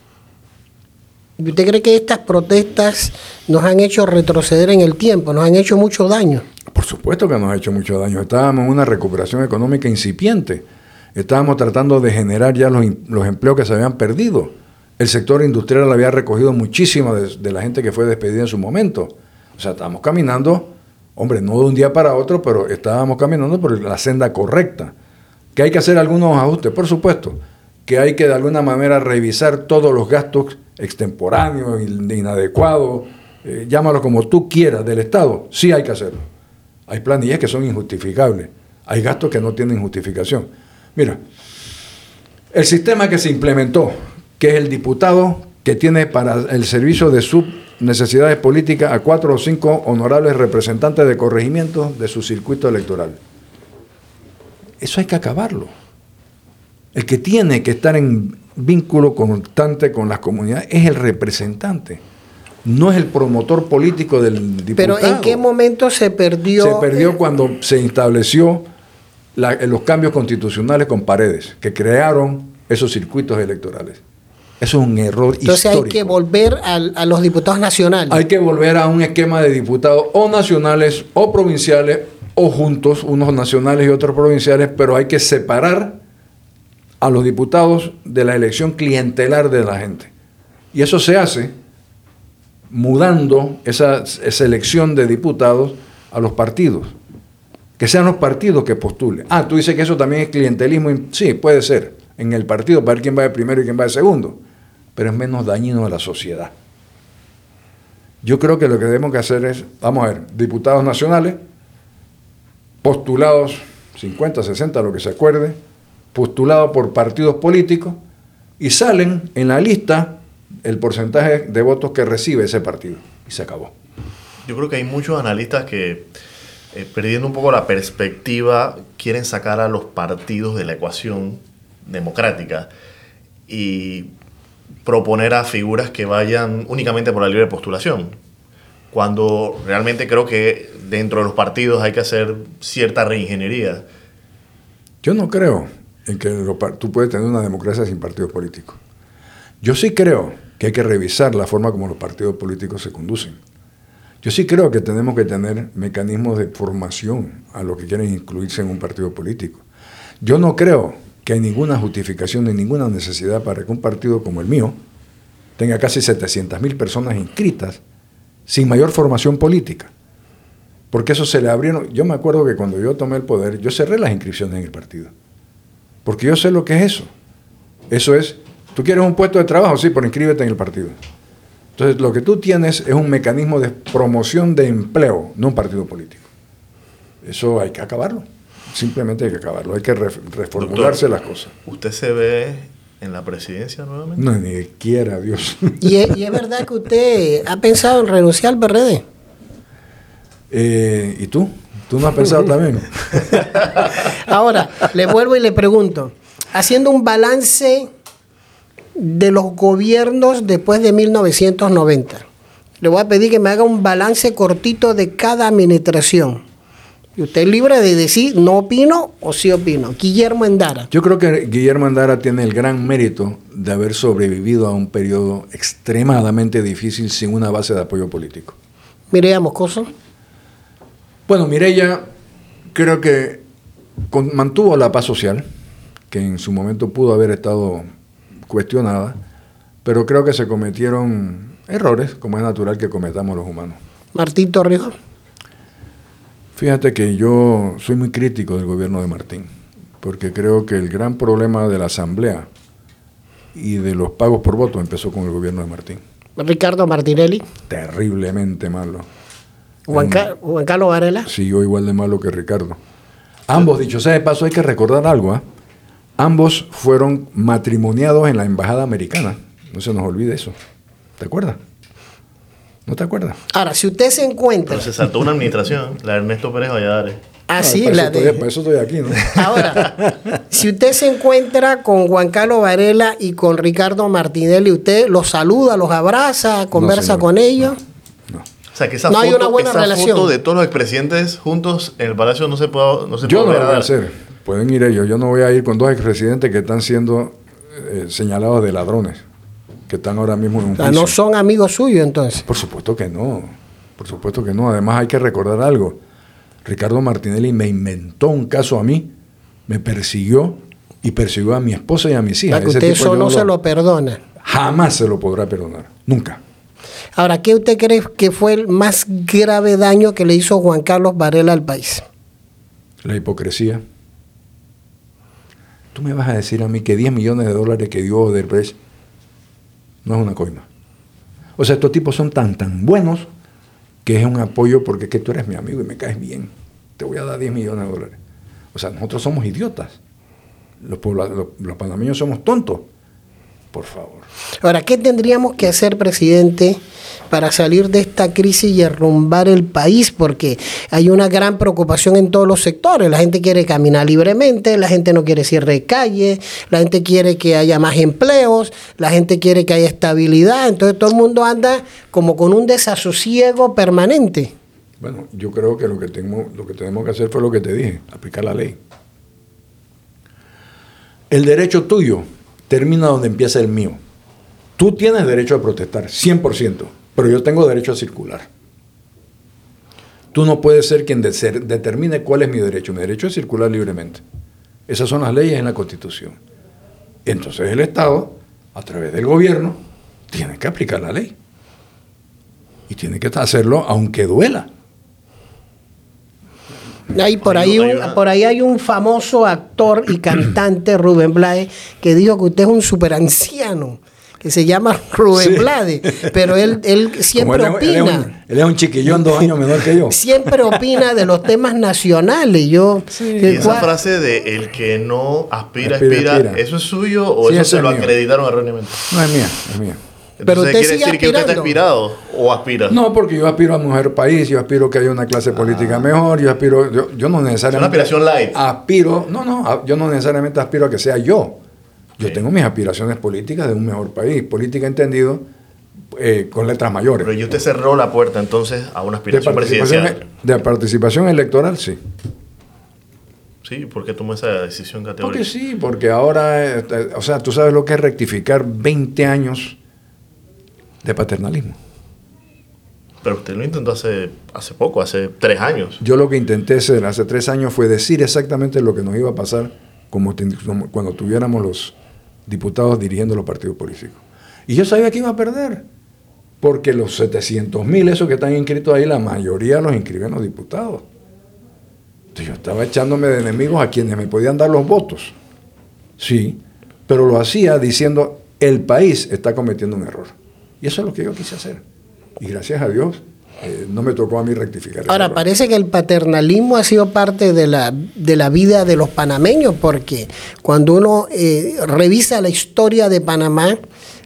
¿Usted cree que estas protestas nos han hecho retroceder en el tiempo, nos han hecho mucho daño?
Por supuesto que nos ha hecho mucho daño. Estábamos en una recuperación económica incipiente. Estábamos tratando de generar ya los, empleos que se habían perdido. El sector industrial había recogido muchísimo de la gente que fue despedida en su momento. O sea, estábamos caminando, hombre, no de un día para otro, pero estábamos caminando por la senda correcta. Que hay que hacer algunos ajustes, por supuesto, que hay que de alguna manera revisar todos los gastos extemporáneos, inadecuados, eh, llámalo como tú quieras, del Estado, sí hay que hacerlo. Hay planillas que son injustificables, hay gastos que no tienen justificación. Mira, el sistema que se implementó, que es el diputado que tiene para el servicio de sus necesidades políticas a cuatro o cinco honorables representantes de corregimiento de su circuito electoral. Eso hay que acabarlo. El que tiene que estar en vínculo constante con las comunidades es el representante, no es el promotor político del diputado.
Pero ¿en qué momento se perdió?
Se perdió cuando se estableció los cambios constitucionales con paredes, que crearon esos circuitos electorales. Eso es un error
Entonces hay que volver a, a, los diputados nacionales.
Hay que volver a un esquema de diputados o nacionales o provinciales o juntos, unos nacionales y otros provinciales, pero hay que separar a los diputados de la elección clientelar de la gente. Y eso se hace mudando esa, elección de diputados a los partidos. Que sean los partidos que postulen. Ah, tú dices que eso también es clientelismo. Sí, puede ser. En el partido para ver quién va de primero y quién va de segundo. Pero es menos dañino a la sociedad. Yo creo que lo que debemos que hacer es, vamos a ver, diputados nacionales, postulados 50, 60, lo que se acuerde, postulado por partidos políticos y salen en la lista el porcentaje de votos que recibe ese partido. Y se acabó.
Yo creo que hay muchos analistas que, eh, perdiendo un poco la perspectiva, quieren sacar a los partidos de la ecuación democrática y proponer a figuras que vayan únicamente por la libre postulación. Cuando realmente creo que dentro de los partidos hay que hacer cierta reingeniería.
Yo no creo en que tú puedes tener una democracia sin partidos políticos. Yo sí creo que hay que revisar la forma como los partidos políticos se conducen. Yo sí creo que tenemos que tener mecanismos de formación a los que quieren incluirse en un partido político. Yo no creo que hay ninguna justificación ni ninguna necesidad para que un partido como el mío tenga casi 700.000 personas inscritas sin mayor formación política. Porque eso se le abrieron. Yo me acuerdo que cuando yo tomé el poder, yo cerré las inscripciones en el partido. Porque yo sé lo que es eso. Eso es, tú quieres un puesto de trabajo, sí, pero inscríbete en el partido. Entonces, lo que tú tienes es un mecanismo de promoción de empleo, no un partido político. Eso hay que acabarlo. Simplemente hay que acabarlo. Hay que reformularse las cosas.
¿Usted se ve en la presidencia nuevamente?
No, ni quiera, Dios.
¿Y es, verdad que usted ha pensado en renunciar al PRD?
Eh, ¿Y tú? ¿Tú no has pensado también?
Ahora, le vuelvo y le pregunto, haciendo un balance de los gobiernos después de 1990, le voy a pedir que me haga un balance cortito de cada administración. Y usted es libre de decir no opino o sí opino. Guillermo Endara.
Yo creo que Guillermo Endara tiene el gran mérito de haber sobrevivido a un periodo extremadamente difícil sin una base de apoyo político.
Mireya Moscoso.
Bueno, Mireya creo que mantuvo la paz social, que en su momento pudo haber estado cuestionada, pero creo que se cometieron errores, como es natural que cometamos los humanos.
Martín Torrijos.
Fíjate que yo soy muy crítico del gobierno de Martín, porque creo que el gran problema de la Asamblea y de los pagos por voto empezó con el gobierno de Martín.
Ricardo Martinelli.
Terriblemente malo.
Juan, Carlos Varela.
Siguió igual de malo que Ricardo. Ambos, dicho sea de paso, hay que recordar algo. ¿ah? Ambos fueron matrimoniados en la embajada americana. No se nos olvide eso. ¿Te acuerdas? ¿No te acuerdas?
Ahora, si usted se encuentra.
Pero se saltó una administración, la de Ernesto Pérez Valladares.
Ah, sí, la de.
por eso estoy aquí, ¿no?
Ahora, si usted se encuentra con Juan Carlos Varela y con Ricardo Martinelli, usted los saluda, los abraza, conversa con ellos.
O sea, que esa, foto, de todos los expresidentes juntos en el Palacio no se puede no se
Yo no lo voy a hacer. Pueden ir ellos. Yo no voy a ir con dos expresidentes que están siendo eh, señalados de ladrones, que están ahora mismo en un
o ¿No son amigos suyos entonces?
Por supuesto que no. Por supuesto que no. Además hay que recordar algo. Ricardo Martinelli me inventó un caso a mí, me persiguió y persiguió a mi esposa y a mis hijas.
que usted eso no se lo perdona.
Jamás se lo podrá perdonar. Nunca.
Ahora, ¿qué usted cree que fue el más grave daño que le hizo Juan Carlos Varela al país?
La hipocresía. Tú me vas a decir a mí que 10 millones de dólares que dio Odebrecht no es una coima. O sea, estos tipos son tan, tan buenos que es un apoyo porque que tú eres mi amigo y me caes bien. Te voy a dar 10 millones de dólares. O sea, nosotros somos idiotas. Los, los, los panameños somos tontos. Por favor.
Ahora, ¿qué tendríamos que hacer, presidente, para salir de esta crisis y arrumbar el país? Porque hay una gran preocupación en todos los sectores. La gente quiere caminar libremente, la gente no quiere cierre de calle, la gente quiere que haya más empleos, la gente quiere que haya estabilidad. Entonces todo el mundo anda como con un desasosiego permanente.
Bueno, yo creo que lo que, tengo, lo que tenemos que hacer fue lo que te dije, aplicar la ley. El derecho tuyo termina donde empieza el mío. Tú tienes derecho a protestar, 100%, pero yo tengo derecho a circular. Tú no puedes ser quien determine cuál es mi derecho. Mi derecho es circular libremente. Esas son las leyes en la Constitución. Entonces el Estado, a través del gobierno, tiene que aplicar la ley. Y tiene que hacerlo aunque duela.
Hay, por, ahí por ahí hay un famoso actor y cantante, Rubén Blade, que dijo que usted es un super anciano que se llama Rubén Blade, pero él, él siempre opina.
Él es, un, chiquillón dos años menor que yo.
Siempre opina de los temas nacionales. Yo,
y esa frase de el que no aspira, aspira, ¿eso es suyo o eso se lo acreditaron erróneamente?
No, es mía, es mía.
Pero usted quiere decir que usted está aspirado o aspira.
No, porque yo aspiro a mujer país, yo aspiro que haya una clase ah. política mejor, yo aspiro, yo, no necesariamente. Es
una aspiración light.
Aspiro, no, no, yo no necesariamente aspiro a que sea yo. Yo tengo mis aspiraciones políticas de un mejor país, política entendido eh, con letras mayores.
Pero y usted cerró la puerta entonces a una aspiración presidencial.
De participación electoral, sí.
Sí, ¿por qué tomó esa decisión categórica?
Porque sí, porque ahora, eh, o sea, tú sabes lo que es rectificar 20 años de paternalismo.
Pero usted lo intentó hace, hace poco, hace tres años.
Yo lo que intenté hacer hace tres años fue decir exactamente lo que nos iba a pasar como, cuando tuviéramos los diputados dirigiendo los partidos políticos. Y yo sabía que iba a perder, porque los 700 mil, esos que están inscritos ahí, la mayoría los inscriben los diputados. Entonces yo estaba echándome de enemigos a quienes me podían dar los votos. Sí, pero lo hacía diciendo, el país está cometiendo un error. Y eso es lo que yo quise hacer. Y gracias a Dios eh, no me tocó a mí rectificar.
Ahora, parece que el paternalismo ha sido parte de la, de la vida de los panameños, porque cuando uno eh, revisa la historia de Panamá,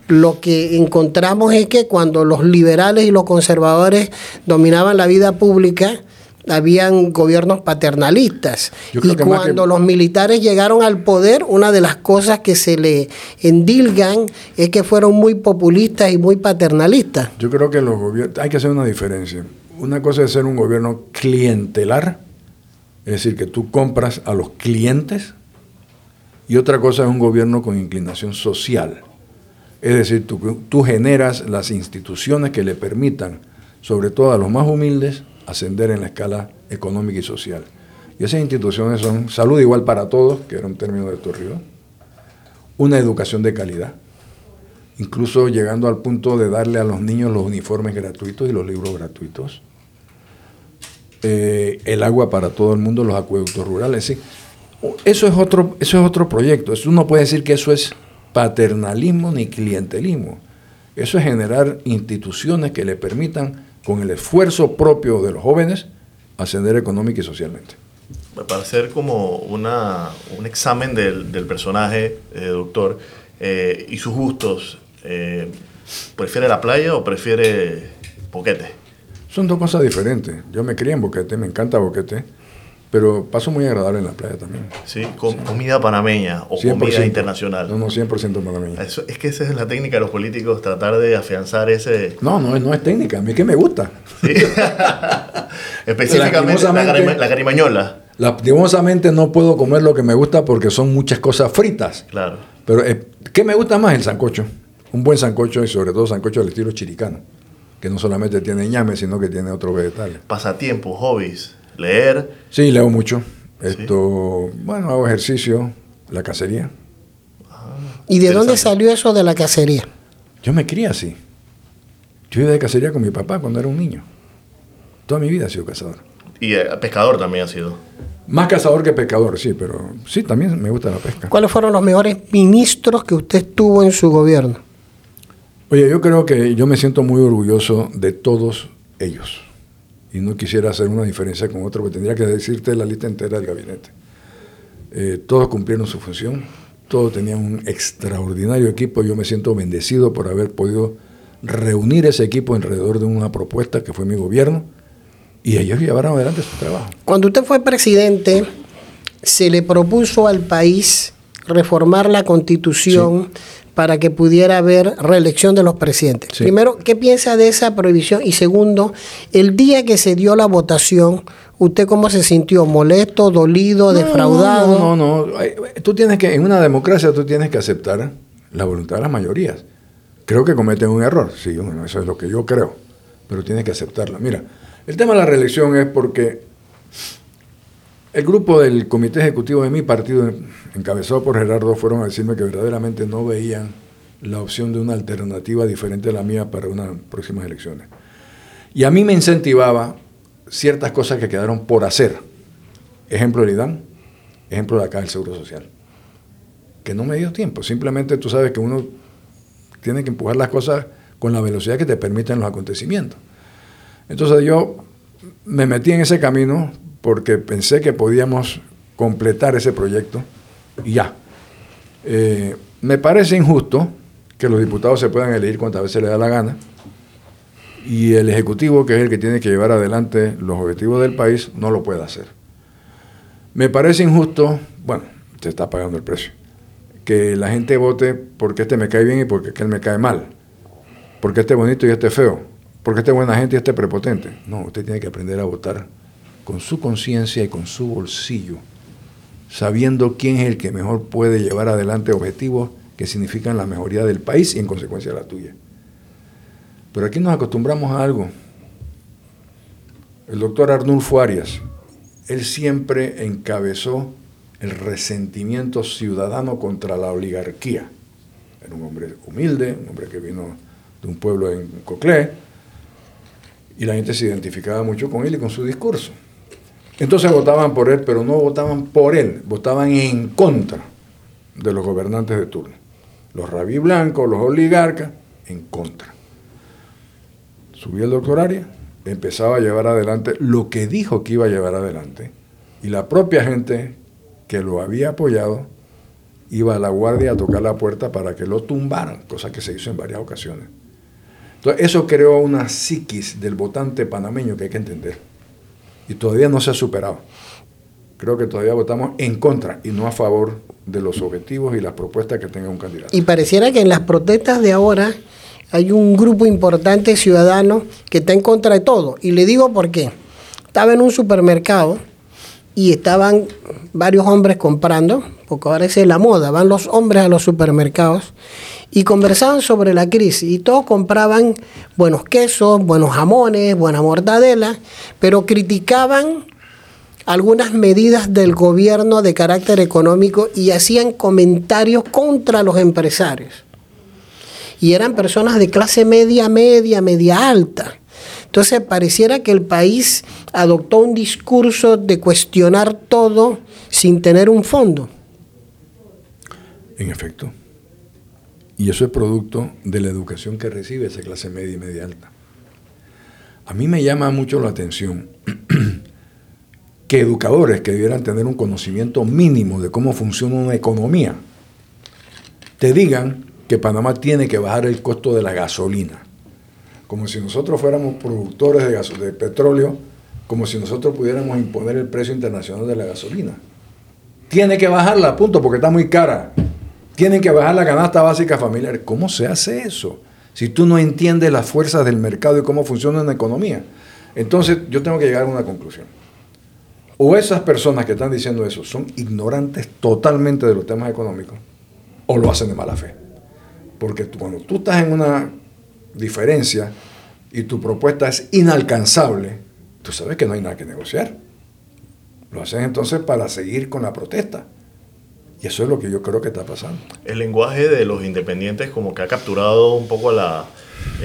lo que encontramos es que cuando los liberales y los conservadores dominaban la vida pública, habían gobiernos paternalistas. Y cuando los militares llegaron al poder, una de las cosas que se le endilgan es que fueron muy populistas y muy paternalistas.
Yo creo que los gobiernos, hay que hacer una diferencia. Una cosa es ser un gobierno clientelar, es decir, que tú compras a los clientes, y otra cosa es un gobierno con inclinación social. Es decir, tú, tú generas las instituciones que le permitan, sobre todo a los más humildes, ascender en la escala económica y social. Y esas instituciones son salud igual para todos, que era un término de Torrijos, una educación de calidad, incluso llegando al punto de darle a los niños los uniformes gratuitos y los libros gratuitos, eh, el agua para todo el mundo, los acueductos rurales. ¿sí? Eso, es otro, eso es otro proyecto. Eso no puede decir que eso es paternalismo ni clientelismo. Eso es generar instituciones que le permitan con el esfuerzo propio de los jóvenes, ascender económica y socialmente.
Para hacer como una, un examen del, del personaje, eh, doctor, eh, y sus gustos, eh, ¿prefiere la playa o prefiere Boquete?
Son dos cosas diferentes. Yo me crié en Boquete, me encanta Boquete pero paso muy agradable en la playa también.
Sí, comida panameña o comida internacional.
No, no, 100% panameña.
es que esa es la técnica de los políticos, tratar de afianzar ese...
No, no, no es técnica, a mí es que me gusta. ¿Sí?
Específicamente la, carimañola.
Lastimosamente no puedo comer lo que me gusta porque son muchas cosas fritas.
Claro.
Pero eh, ¿qué me gusta más? El sancocho. Un buen sancocho y sobre todo sancocho del estilo chiricano, que no solamente tiene ñame, sino que tiene otros vegetales.
Pasatiempos, hobbies leer.
Sí, leo mucho. Esto, bueno, hago ejercicio, la cacería.
¿Y de dónde salió eso de la cacería?
Yo me crié así. Yo iba de cacería con mi papá cuando era un niño. Toda mi vida he sido cazador.
¿Y eh, pescador también ha sido?
Más cazador que pescador, sí, pero sí, también me gusta la pesca.
¿Cuáles fueron los mejores ministros que usted tuvo en su gobierno?
Oye, yo creo que yo me siento muy orgulloso de todos ellos. Y no quisiera hacer una diferencia con otro, porque tendría que decirte la lista entera del gabinete. Eh, todos cumplieron su función, todos tenían un extraordinario equipo. Yo me siento bendecido por haber podido reunir ese equipo alrededor de una propuesta que fue mi gobierno y ellos llevaron adelante su trabajo.
Cuando usted fue presidente, se le propuso al país reformar la constitución para que pudiera haber reelección de los presidentes. Primero, ¿qué piensa de esa prohibición? Y segundo, el día que se dio la votación, ¿usted cómo se sintió? ¿Molesto, dolido, defraudado?
No, no, no. Tú tienes que, en una democracia tú tienes que aceptar la voluntad de las mayorías. Creo que cometen un error, sí, bueno, eso es lo que yo creo, pero tienes que aceptarla. Mira, el tema de la reelección es porque el grupo del comité ejecutivo de mi partido, encabezado por Gerardo, fueron a decirme que verdaderamente no veían la opción de una alternativa diferente a la mía para unas próximas elecciones. Y a mí me incentivaba ciertas cosas que quedaron por hacer. Ejemplo del IDAN, ejemplo de acá del Seguro Social. Que no me dio tiempo. Simplemente tú sabes que uno tiene que empujar las cosas con la velocidad que te permiten los acontecimientos. Entonces yo me metí en ese camino porque pensé que podíamos completar ese proyecto y ya. Eh, me parece injusto que los diputados se puedan elegir cuantas veces les da la gana y el Ejecutivo, que es el que tiene que llevar adelante los objetivos del país, no lo puede hacer. Me parece injusto, bueno, se está pagando el precio, que la gente vote porque este me cae bien y porque aquel me cae mal, porque este bonito y este feo porque este buena gente y este prepotente. No, usted tiene que aprender a votar con su conciencia y con su bolsillo, sabiendo quién es el que mejor puede llevar adelante objetivos que significan la mejoría del país y en consecuencia la tuya. Pero aquí nos acostumbramos a algo. El doctor Arnulfo Arias, él siempre encabezó el resentimiento ciudadano contra la oligarquía. Era un hombre humilde, un hombre que vino de un pueblo en Coclé, y la gente se identificaba mucho con él y con su discurso. Entonces votaban por él, pero no votaban por él, votaban en contra de los gobernantes de turno. Los rabí blancos, los oligarcas, en contra. Subía el doctor Arias, empezaba a llevar adelante lo que dijo que iba a llevar adelante, y la propia gente que lo había apoyado iba a la guardia a tocar la puerta para que lo tumbaran, cosa que se hizo en varias ocasiones. Entonces, eso creó una psiquis del votante panameño que hay que entender. Y todavía no se ha superado. Creo que todavía votamos en contra y no a favor de los objetivos y las propuestas que tenga un candidato.
Y pareciera que en las protestas de ahora hay un grupo importante de ciudadanos que está en contra de todo. Y le digo por qué. Estaba en un supermercado y estaban varios hombres comprando, porque ahora la moda, van los hombres a los supermercados y conversaban sobre la crisis y todos compraban buenos quesos, buenos jamones, buena mortadela, pero criticaban algunas medidas del gobierno de carácter económico y hacían comentarios contra los empresarios. Y eran personas de clase media, media, media alta. Entonces pareciera que el país adoptó un discurso de cuestionar todo sin tener un fondo.
En efecto. Y eso es producto de la educación que recibe esa clase media y media alta. A mí me llama mucho la atención que educadores que debieran tener un conocimiento mínimo de cómo funciona una economía, te digan que Panamá tiene que bajar el costo de la gasolina. Como si nosotros fuéramos productores de, de petróleo, como si nosotros pudiéramos imponer el precio internacional de la gasolina. Tiene que bajarla, punto, porque está muy cara. Tienen que bajar la canasta básica familiar. ¿Cómo se hace eso? Si tú no entiendes las fuerzas del mercado y cómo funciona la economía. Entonces yo tengo que llegar a una conclusión. O esas personas que están diciendo eso son ignorantes totalmente de los temas económicos, o lo hacen de mala fe. Porque cuando tú estás en una diferencia y tu propuesta es inalcanzable, tú sabes que no hay nada que negociar. Lo hacen entonces para seguir con la protesta. Y eso es lo que yo creo que está pasando.
El lenguaje de los independientes como que ha capturado un poco la,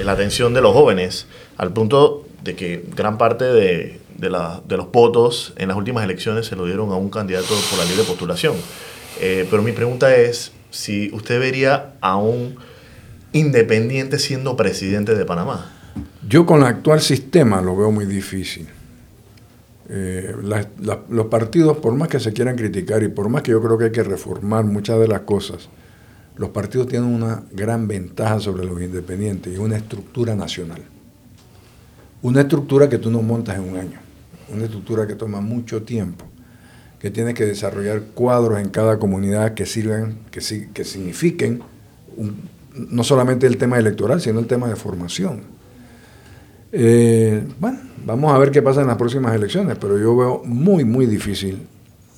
la atención de los jóvenes, al punto de que gran parte de, de, la, de los votos en las últimas elecciones se lo dieron a un candidato por la libre postulación. Eh, pero mi pregunta es si usted vería a un independiente siendo presidente de Panamá.
Yo con el actual sistema lo veo muy difícil. Eh, los partidos, por más que se quieran criticar y por más que yo creo que hay que reformar muchas de las cosas, los partidos tienen una gran ventaja sobre los independientes y una estructura nacional. Una estructura que tú no montas en un año, una estructura que toma mucho tiempo, que tienes que desarrollar cuadros en cada comunidad que sirvan, que, que signifiquen no solamente el tema electoral, sino el tema de formación. Eh, bueno, vamos a ver qué pasa en las próximas elecciones, pero yo veo muy, muy difícil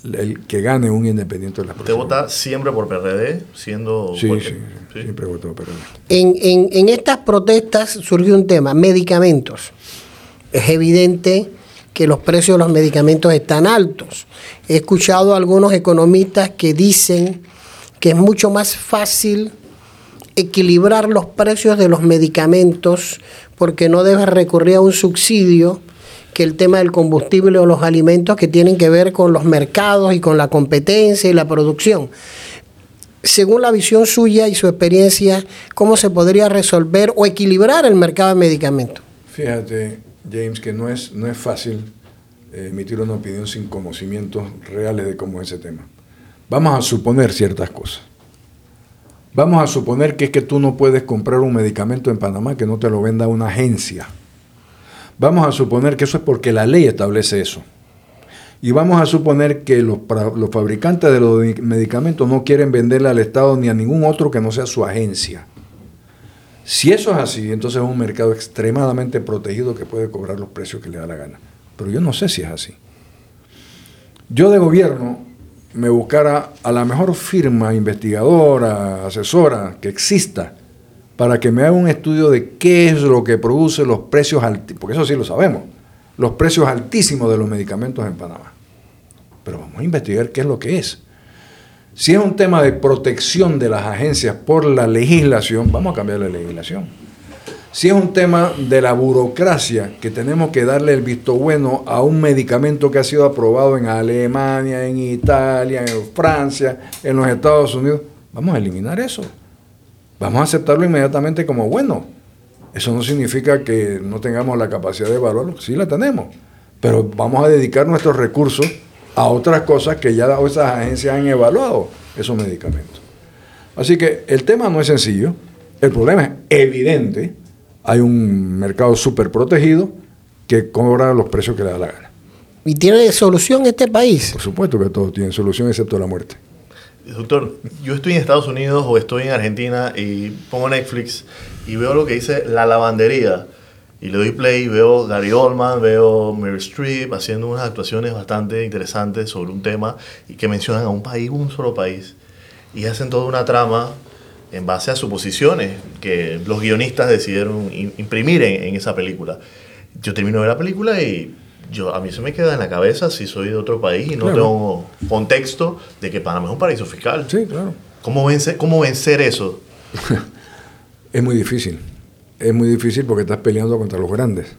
el que gane un independiente de las
¿Usted vota siempre por PRD, siendo...
Sí, sí, siempre voto por PRD.
En, en estas protestas surgió un tema, medicamentos. Es evidente que los precios de los medicamentos están altos. He escuchado a algunos economistas que dicen que es mucho más fácil equilibrar los precios de los medicamentos porque no debe recurrir a un subsidio que el tema del combustible o los alimentos que tienen que ver con los mercados y con la competencia y la producción. Según la visión suya y su experiencia, ¿cómo se podría resolver o equilibrar el mercado de medicamentos?
Fíjate, James, que no es, no es fácil eh, emitir una opinión sin conocimientos reales de cómo es ese tema. Vamos a suponer ciertas cosas. Vamos a suponer que es que tú no puedes comprar un medicamento en Panamá que no te lo venda una agencia. Vamos a suponer que eso es porque la ley establece eso. Y vamos a suponer que los, fabricantes de los medicamentos no quieren venderle al Estado ni a ningún otro que no sea su agencia. Si eso es así, entonces es un mercado extremadamente protegido que puede cobrar los precios que le da la gana. Pero yo no sé si es así. Yo de gobierno me buscara a la mejor firma investigadora, asesora que exista para que me haga un estudio de qué es lo que produce los precios altísimos, porque eso sí lo sabemos, los precios altísimos de los medicamentos en Panamá. Pero vamos a investigar qué es lo que es. Si es un tema de protección de las agencias por la legislación, vamos a cambiar la legislación. Si es un tema de la burocracia, que tenemos que darle el visto bueno a un medicamento que ha sido aprobado en Alemania, en Italia, en Francia, en los Estados Unidos, vamos a eliminar eso. Vamos a aceptarlo inmediatamente como bueno. Eso no significa que no tengamos la capacidad de evaluarlo, sí la tenemos, pero vamos a dedicar nuestros recursos a otras cosas que ya esas agencias han evaluado esos medicamentos. Así que el tema no es sencillo, el problema es evidente, hay un mercado súper protegido que cobra los precios que le da la gana.
¿Y tiene solución este país?
Por supuesto que todo tiene solución excepto la muerte.
Doctor, yo estoy en Estados Unidos o estoy en Argentina y pongo Netflix y veo lo que dice La Lavandería. Y le doy play y veo Gary Oldman, veo Meryl Streep haciendo unas actuaciones bastante interesantes sobre un tema y que mencionan a un país, un solo país. Y hacen toda una trama en base a suposiciones que los guionistas decidieron imprimir en, en esa película. Yo termino de ver la película y yo, a mí se me queda en la cabeza si soy de otro país y no tengo contexto de que Panamá es un paraíso fiscal.
Sí, claro.
¿Cómo vencer, cómo vencer eso?
es muy difícil. Es muy difícil porque estás peleando contra los grandes.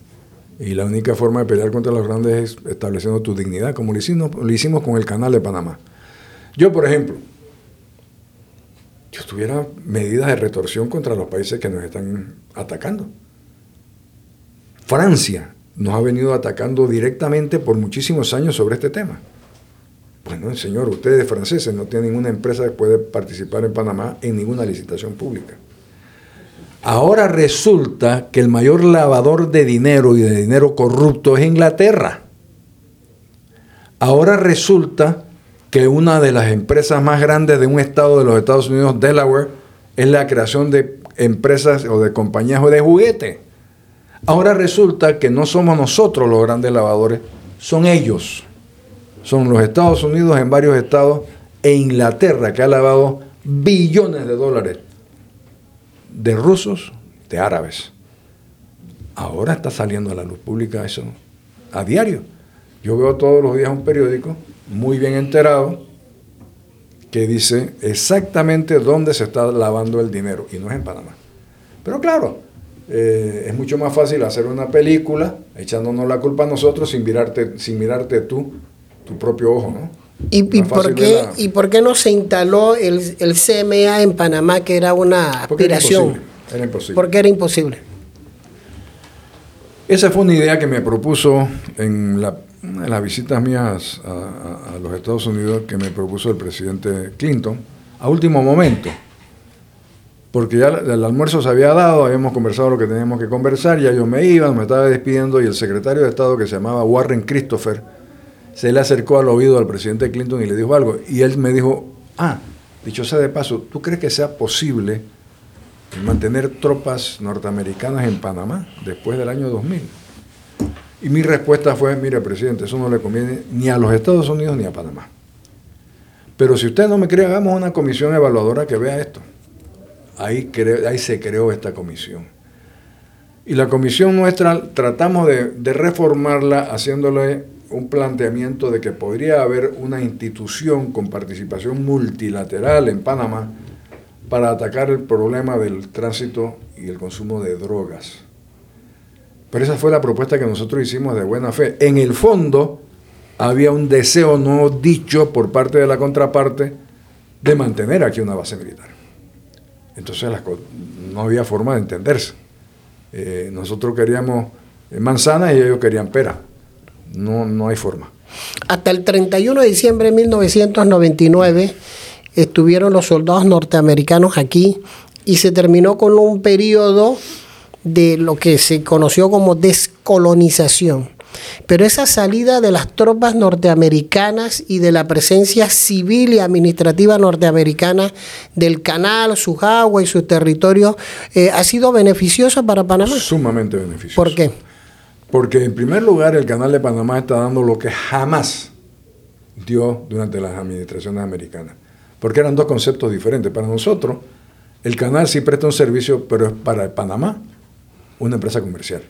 Y la única forma de pelear contra los grandes es estableciendo tu dignidad, como lo hicimos, lo hicimos con el canal de Panamá. Yo, por ejemplo, yo tuviera medidas de retorsión contra los países que nos están atacando. Francia nos ha venido atacando directamente por muchísimos años sobre este tema. Bueno, señor, ustedes franceses no tienen ninguna empresa que puede participar en Panamá en ninguna licitación pública. Ahora resulta que el mayor lavador de dinero y de dinero corrupto es Inglaterra. Ahora resulta que una de las empresas más grandes de un estado de los Estados Unidos, Delaware, es la creación de empresas o de compañías de juguete. Ahora resulta que no somos nosotros los grandes lavadores, son ellos. Son los Estados Unidos en varios estados e Inglaterra que ha lavado billones de dólares de rusos, de árabes. Ahora está saliendo a la luz pública eso a diario. Yo veo todos los días un periódico muy bien enterado que dice exactamente dónde se está lavando el dinero y no es en Panamá. Pero claro, eh, es mucho más fácil hacer una película echándonos la culpa a nosotros sin mirarte, sin mirarte tú, tu propio ojo, ¿no?
¿Y, y por qué, ¿Y por qué no se instaló el, el CMA en Panamá, que era una
Porque era
aspiración?
imposible, Era imposible.
Porque era imposible.
Esa fue una idea que me propuso en, la- una de las visitas mías a, a- los Estados Unidos, que me propuso el presidente Clinton, a último momento. Porque ya el almuerzo se había dado, habíamos conversado lo que teníamos que conversar, ya yo me iba, me estaba despidiendo y el secretario de Estado que se llamaba Warren Christopher se le acercó al oído al presidente Clinton y le dijo algo. Y él me dijo, ah, dicho sea de paso, ¿tú crees que sea posible mantener tropas norteamericanas en Panamá después del año 2000? Y mi respuesta fue, mire, presidente, eso no le conviene ni a los Estados Unidos ni a Panamá. Pero si usted no me cree, hagamos una comisión evaluadora que vea esto. Ahí, cre- ahí se creó esta comisión. Y la comisión nuestra tratamos de, de reformarla haciéndole un planteamiento de que podría haber una institución con participación multilateral en Panamá para atacar el problema del tránsito y el consumo de drogas. Pero esa fue la propuesta que nosotros hicimos de buena fe. En el fondo había un deseo no dicho por parte de la contraparte de mantener aquí una base militar. Entonces no había forma de entenderse. Eh, nosotros queríamos eh, manzana y ellos querían pera. No, no hay forma.
Hasta el 31 de diciembre de 1999 estuvieron los soldados norteamericanos aquí y se terminó con un periodo de lo que se conoció como descolonización. Pero esa salida de las tropas norteamericanas y de la presencia civil y administrativa norteamericana del canal, sus aguas y sus territorios eh, ha sido beneficiosa para Panamá.
Sumamente beneficioso.
¿Por qué?
Porque en primer lugar el canal de Panamá está dando lo que jamás dio durante las administraciones americanas. Porque eran dos conceptos diferentes. Para nosotros, el canal sí presta un servicio, pero es para Panamá una empresa comercial.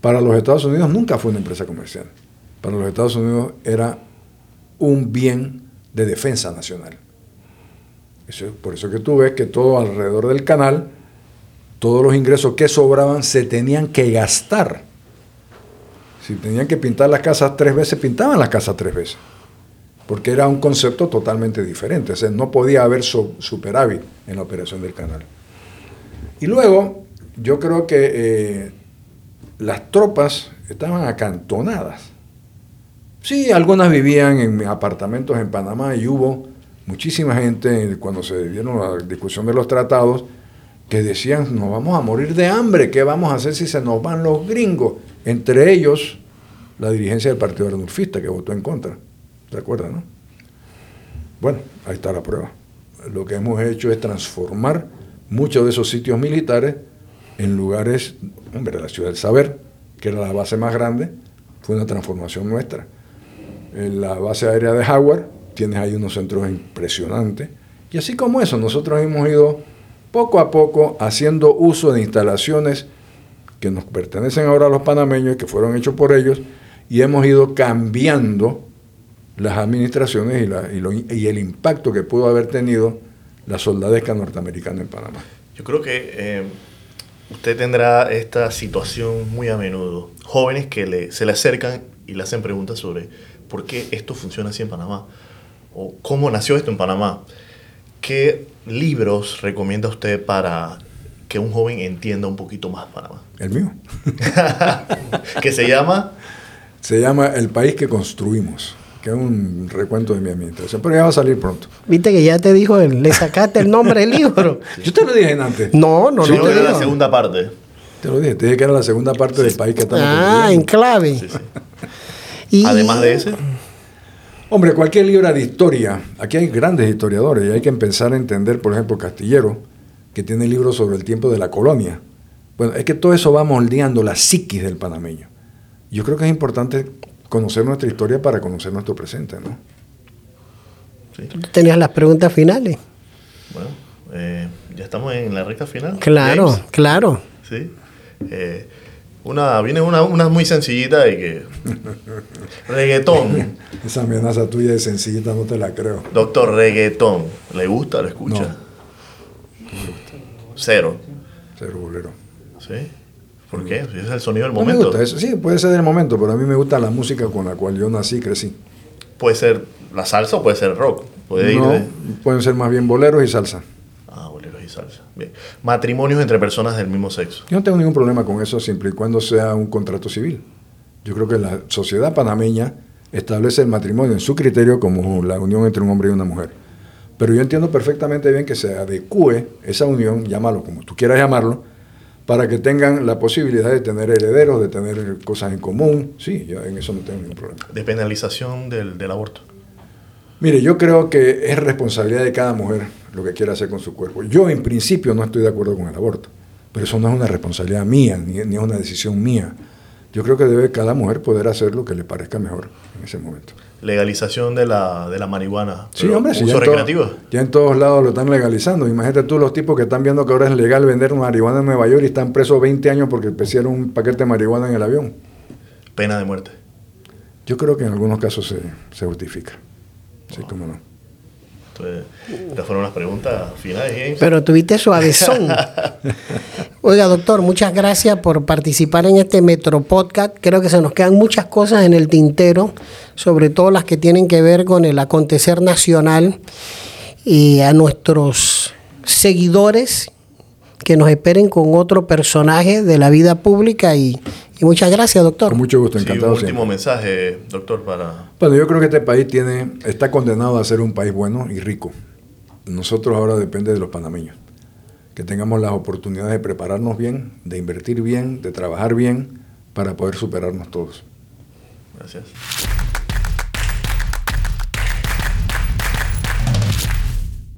Para los Estados Unidos nunca fue una empresa comercial. Para los Estados Unidos era un bien de defensa nacional. Eso es por eso que tú ves que todo alrededor del canal, todos los ingresos que sobraban se tenían que gastar. Si tenían que pintar las casas tres veces, pintaban las casas tres veces. Porque era un concepto totalmente diferente. O sea, no podía haber superávit en la operación del canal. Y luego, yo creo que eh, las tropas estaban acantonadas. Sí, algunas vivían en apartamentos en Panamá y hubo muchísima gente cuando se dieron la discusión de los tratados que decían, nos vamos a morir de hambre, ¿qué vamos a hacer si se nos van los gringos? Entre ellos, la dirigencia del Partido Renulfista, que votó en contra. ¿Te acuerdas, no? Bueno, ahí está la prueba. Lo que hemos hecho es transformar muchos de esos sitios militares en lugares, hombre, la ciudad del saber, que era la base más grande, fue una transformación nuestra. En la base aérea de Howard, tienes ahí unos centros impresionantes. Y así como eso, nosotros hemos ido poco a poco haciendo uso de instalaciones que nos pertenecen ahora a los panameños, que fueron hechos por ellos, y hemos ido cambiando las administraciones y, la- y lo- y el impacto que pudo haber tenido la soldadesca norteamericana en Panamá.
Yo creo que eh, usted tendrá esta situación muy a menudo. Jóvenes que le, se le acercan y le hacen preguntas sobre por qué esto funciona así en Panamá o cómo nació esto en Panamá. ¿Qué libros recomienda usted para que un joven entienda un poquito más Panamá?
El mío.
que se llama
Se llama El país que construimos, que es un recuento de mi administración, pero ya va a salir pronto.
Viste que ya te dijo, él, le sacaste el nombre del libro.
Yo te lo dije antes.
No, no,
Creo
no.
que
te
la segunda parte.
Te lo dije, te dije que era la segunda parte del país que estamos
Ah, en clave.
Sí, sí.
Y-
Además de ese,
Hombre, cualquier libro de historia, aquí hay grandes historiadores y hay que empezar a entender, por ejemplo, Castillero, que tiene libros sobre el tiempo de la colonia. Bueno, es que todo eso va moldeando la psiquis del panameño. Yo creo que es importante conocer nuestra historia para conocer nuestro presente, ¿no?
sí.
tenías las preguntas finales.
Bueno, eh, ya estamos en la recta final.
Claro,
James.
claro.
Sí. Eh, una, viene una, una muy sencillita y que. reggaetón.
Esa amenaza tuya de sencillita no te la creo.
Doctor, reggaetón. ¿Le gusta o lo escucha?
No.
Cero.
Ser bolero.
¿Sí? ¿Por qué? Si es el sonido del
No me
momento.
gusta eso. Sí, puede ser del momento, pero a mí me gusta la música con la cual yo nací y crecí.
Puede ser la salsa o puede ser rock. Puede ir de-
pueden ser más bien boleros y salsa.
Ah, boleros y salsa. Bien. Matrimonios entre personas del mismo sexo.
Yo no tengo ningún problema con eso siempre y cuando sea un contrato civil. Yo creo que la sociedad panameña establece el matrimonio en su criterio como la unión entre un hombre y una mujer. Pero yo entiendo perfectamente bien que se adecue esa unión, llámalo como tú quieras llamarlo, para que tengan la posibilidad de tener herederos, de tener cosas en común. Sí, yo en eso no tengo ningún problema.
Despenalización del, del aborto.
Mire, yo creo que es responsabilidad de cada mujer lo que quiera hacer con su cuerpo. Yo en principio no estoy de acuerdo con el aborto, pero eso no es una responsabilidad mía, ni, ni es una decisión mía. Yo creo que debe cada mujer poder hacer lo que le parezca mejor en ese momento.
Legalización de la, de la marihuana.
Sí, hombre, si ya
uso
en,
recreativo.
ya en todos lados lo están legalizando. Imagínate tú los tipos que están viendo que ahora es legal vender marihuana en Nueva York y están presos 20 años porque pusieron un paquete de marihuana en el avión.
Pena de muerte.
Yo creo que en algunos casos se, se justifica. Sí, cómo no.
Entonces, estas fueron las preguntas finales, James.
Pero tuviste suavezón. Oiga, doctor, muchas gracias por participar en este Metro Podcast. Creo que se nos quedan muchas cosas en el tintero, sobre todo las que tienen que ver con el acontecer nacional y a nuestros seguidores que nos esperen con otro personaje de la vida pública y, y muchas gracias, doctor.
Con mucho gusto,
Sí, un
encantado.
último
siempre.
mensaje, doctor, para...
Bueno, yo creo que este país tiene, está condenado a ser un país bueno y rico. Nosotros ahora depende de los panameños. Que tengamos las oportunidades de prepararnos bien, de invertir bien, de trabajar bien, para poder superarnos todos.
Gracias.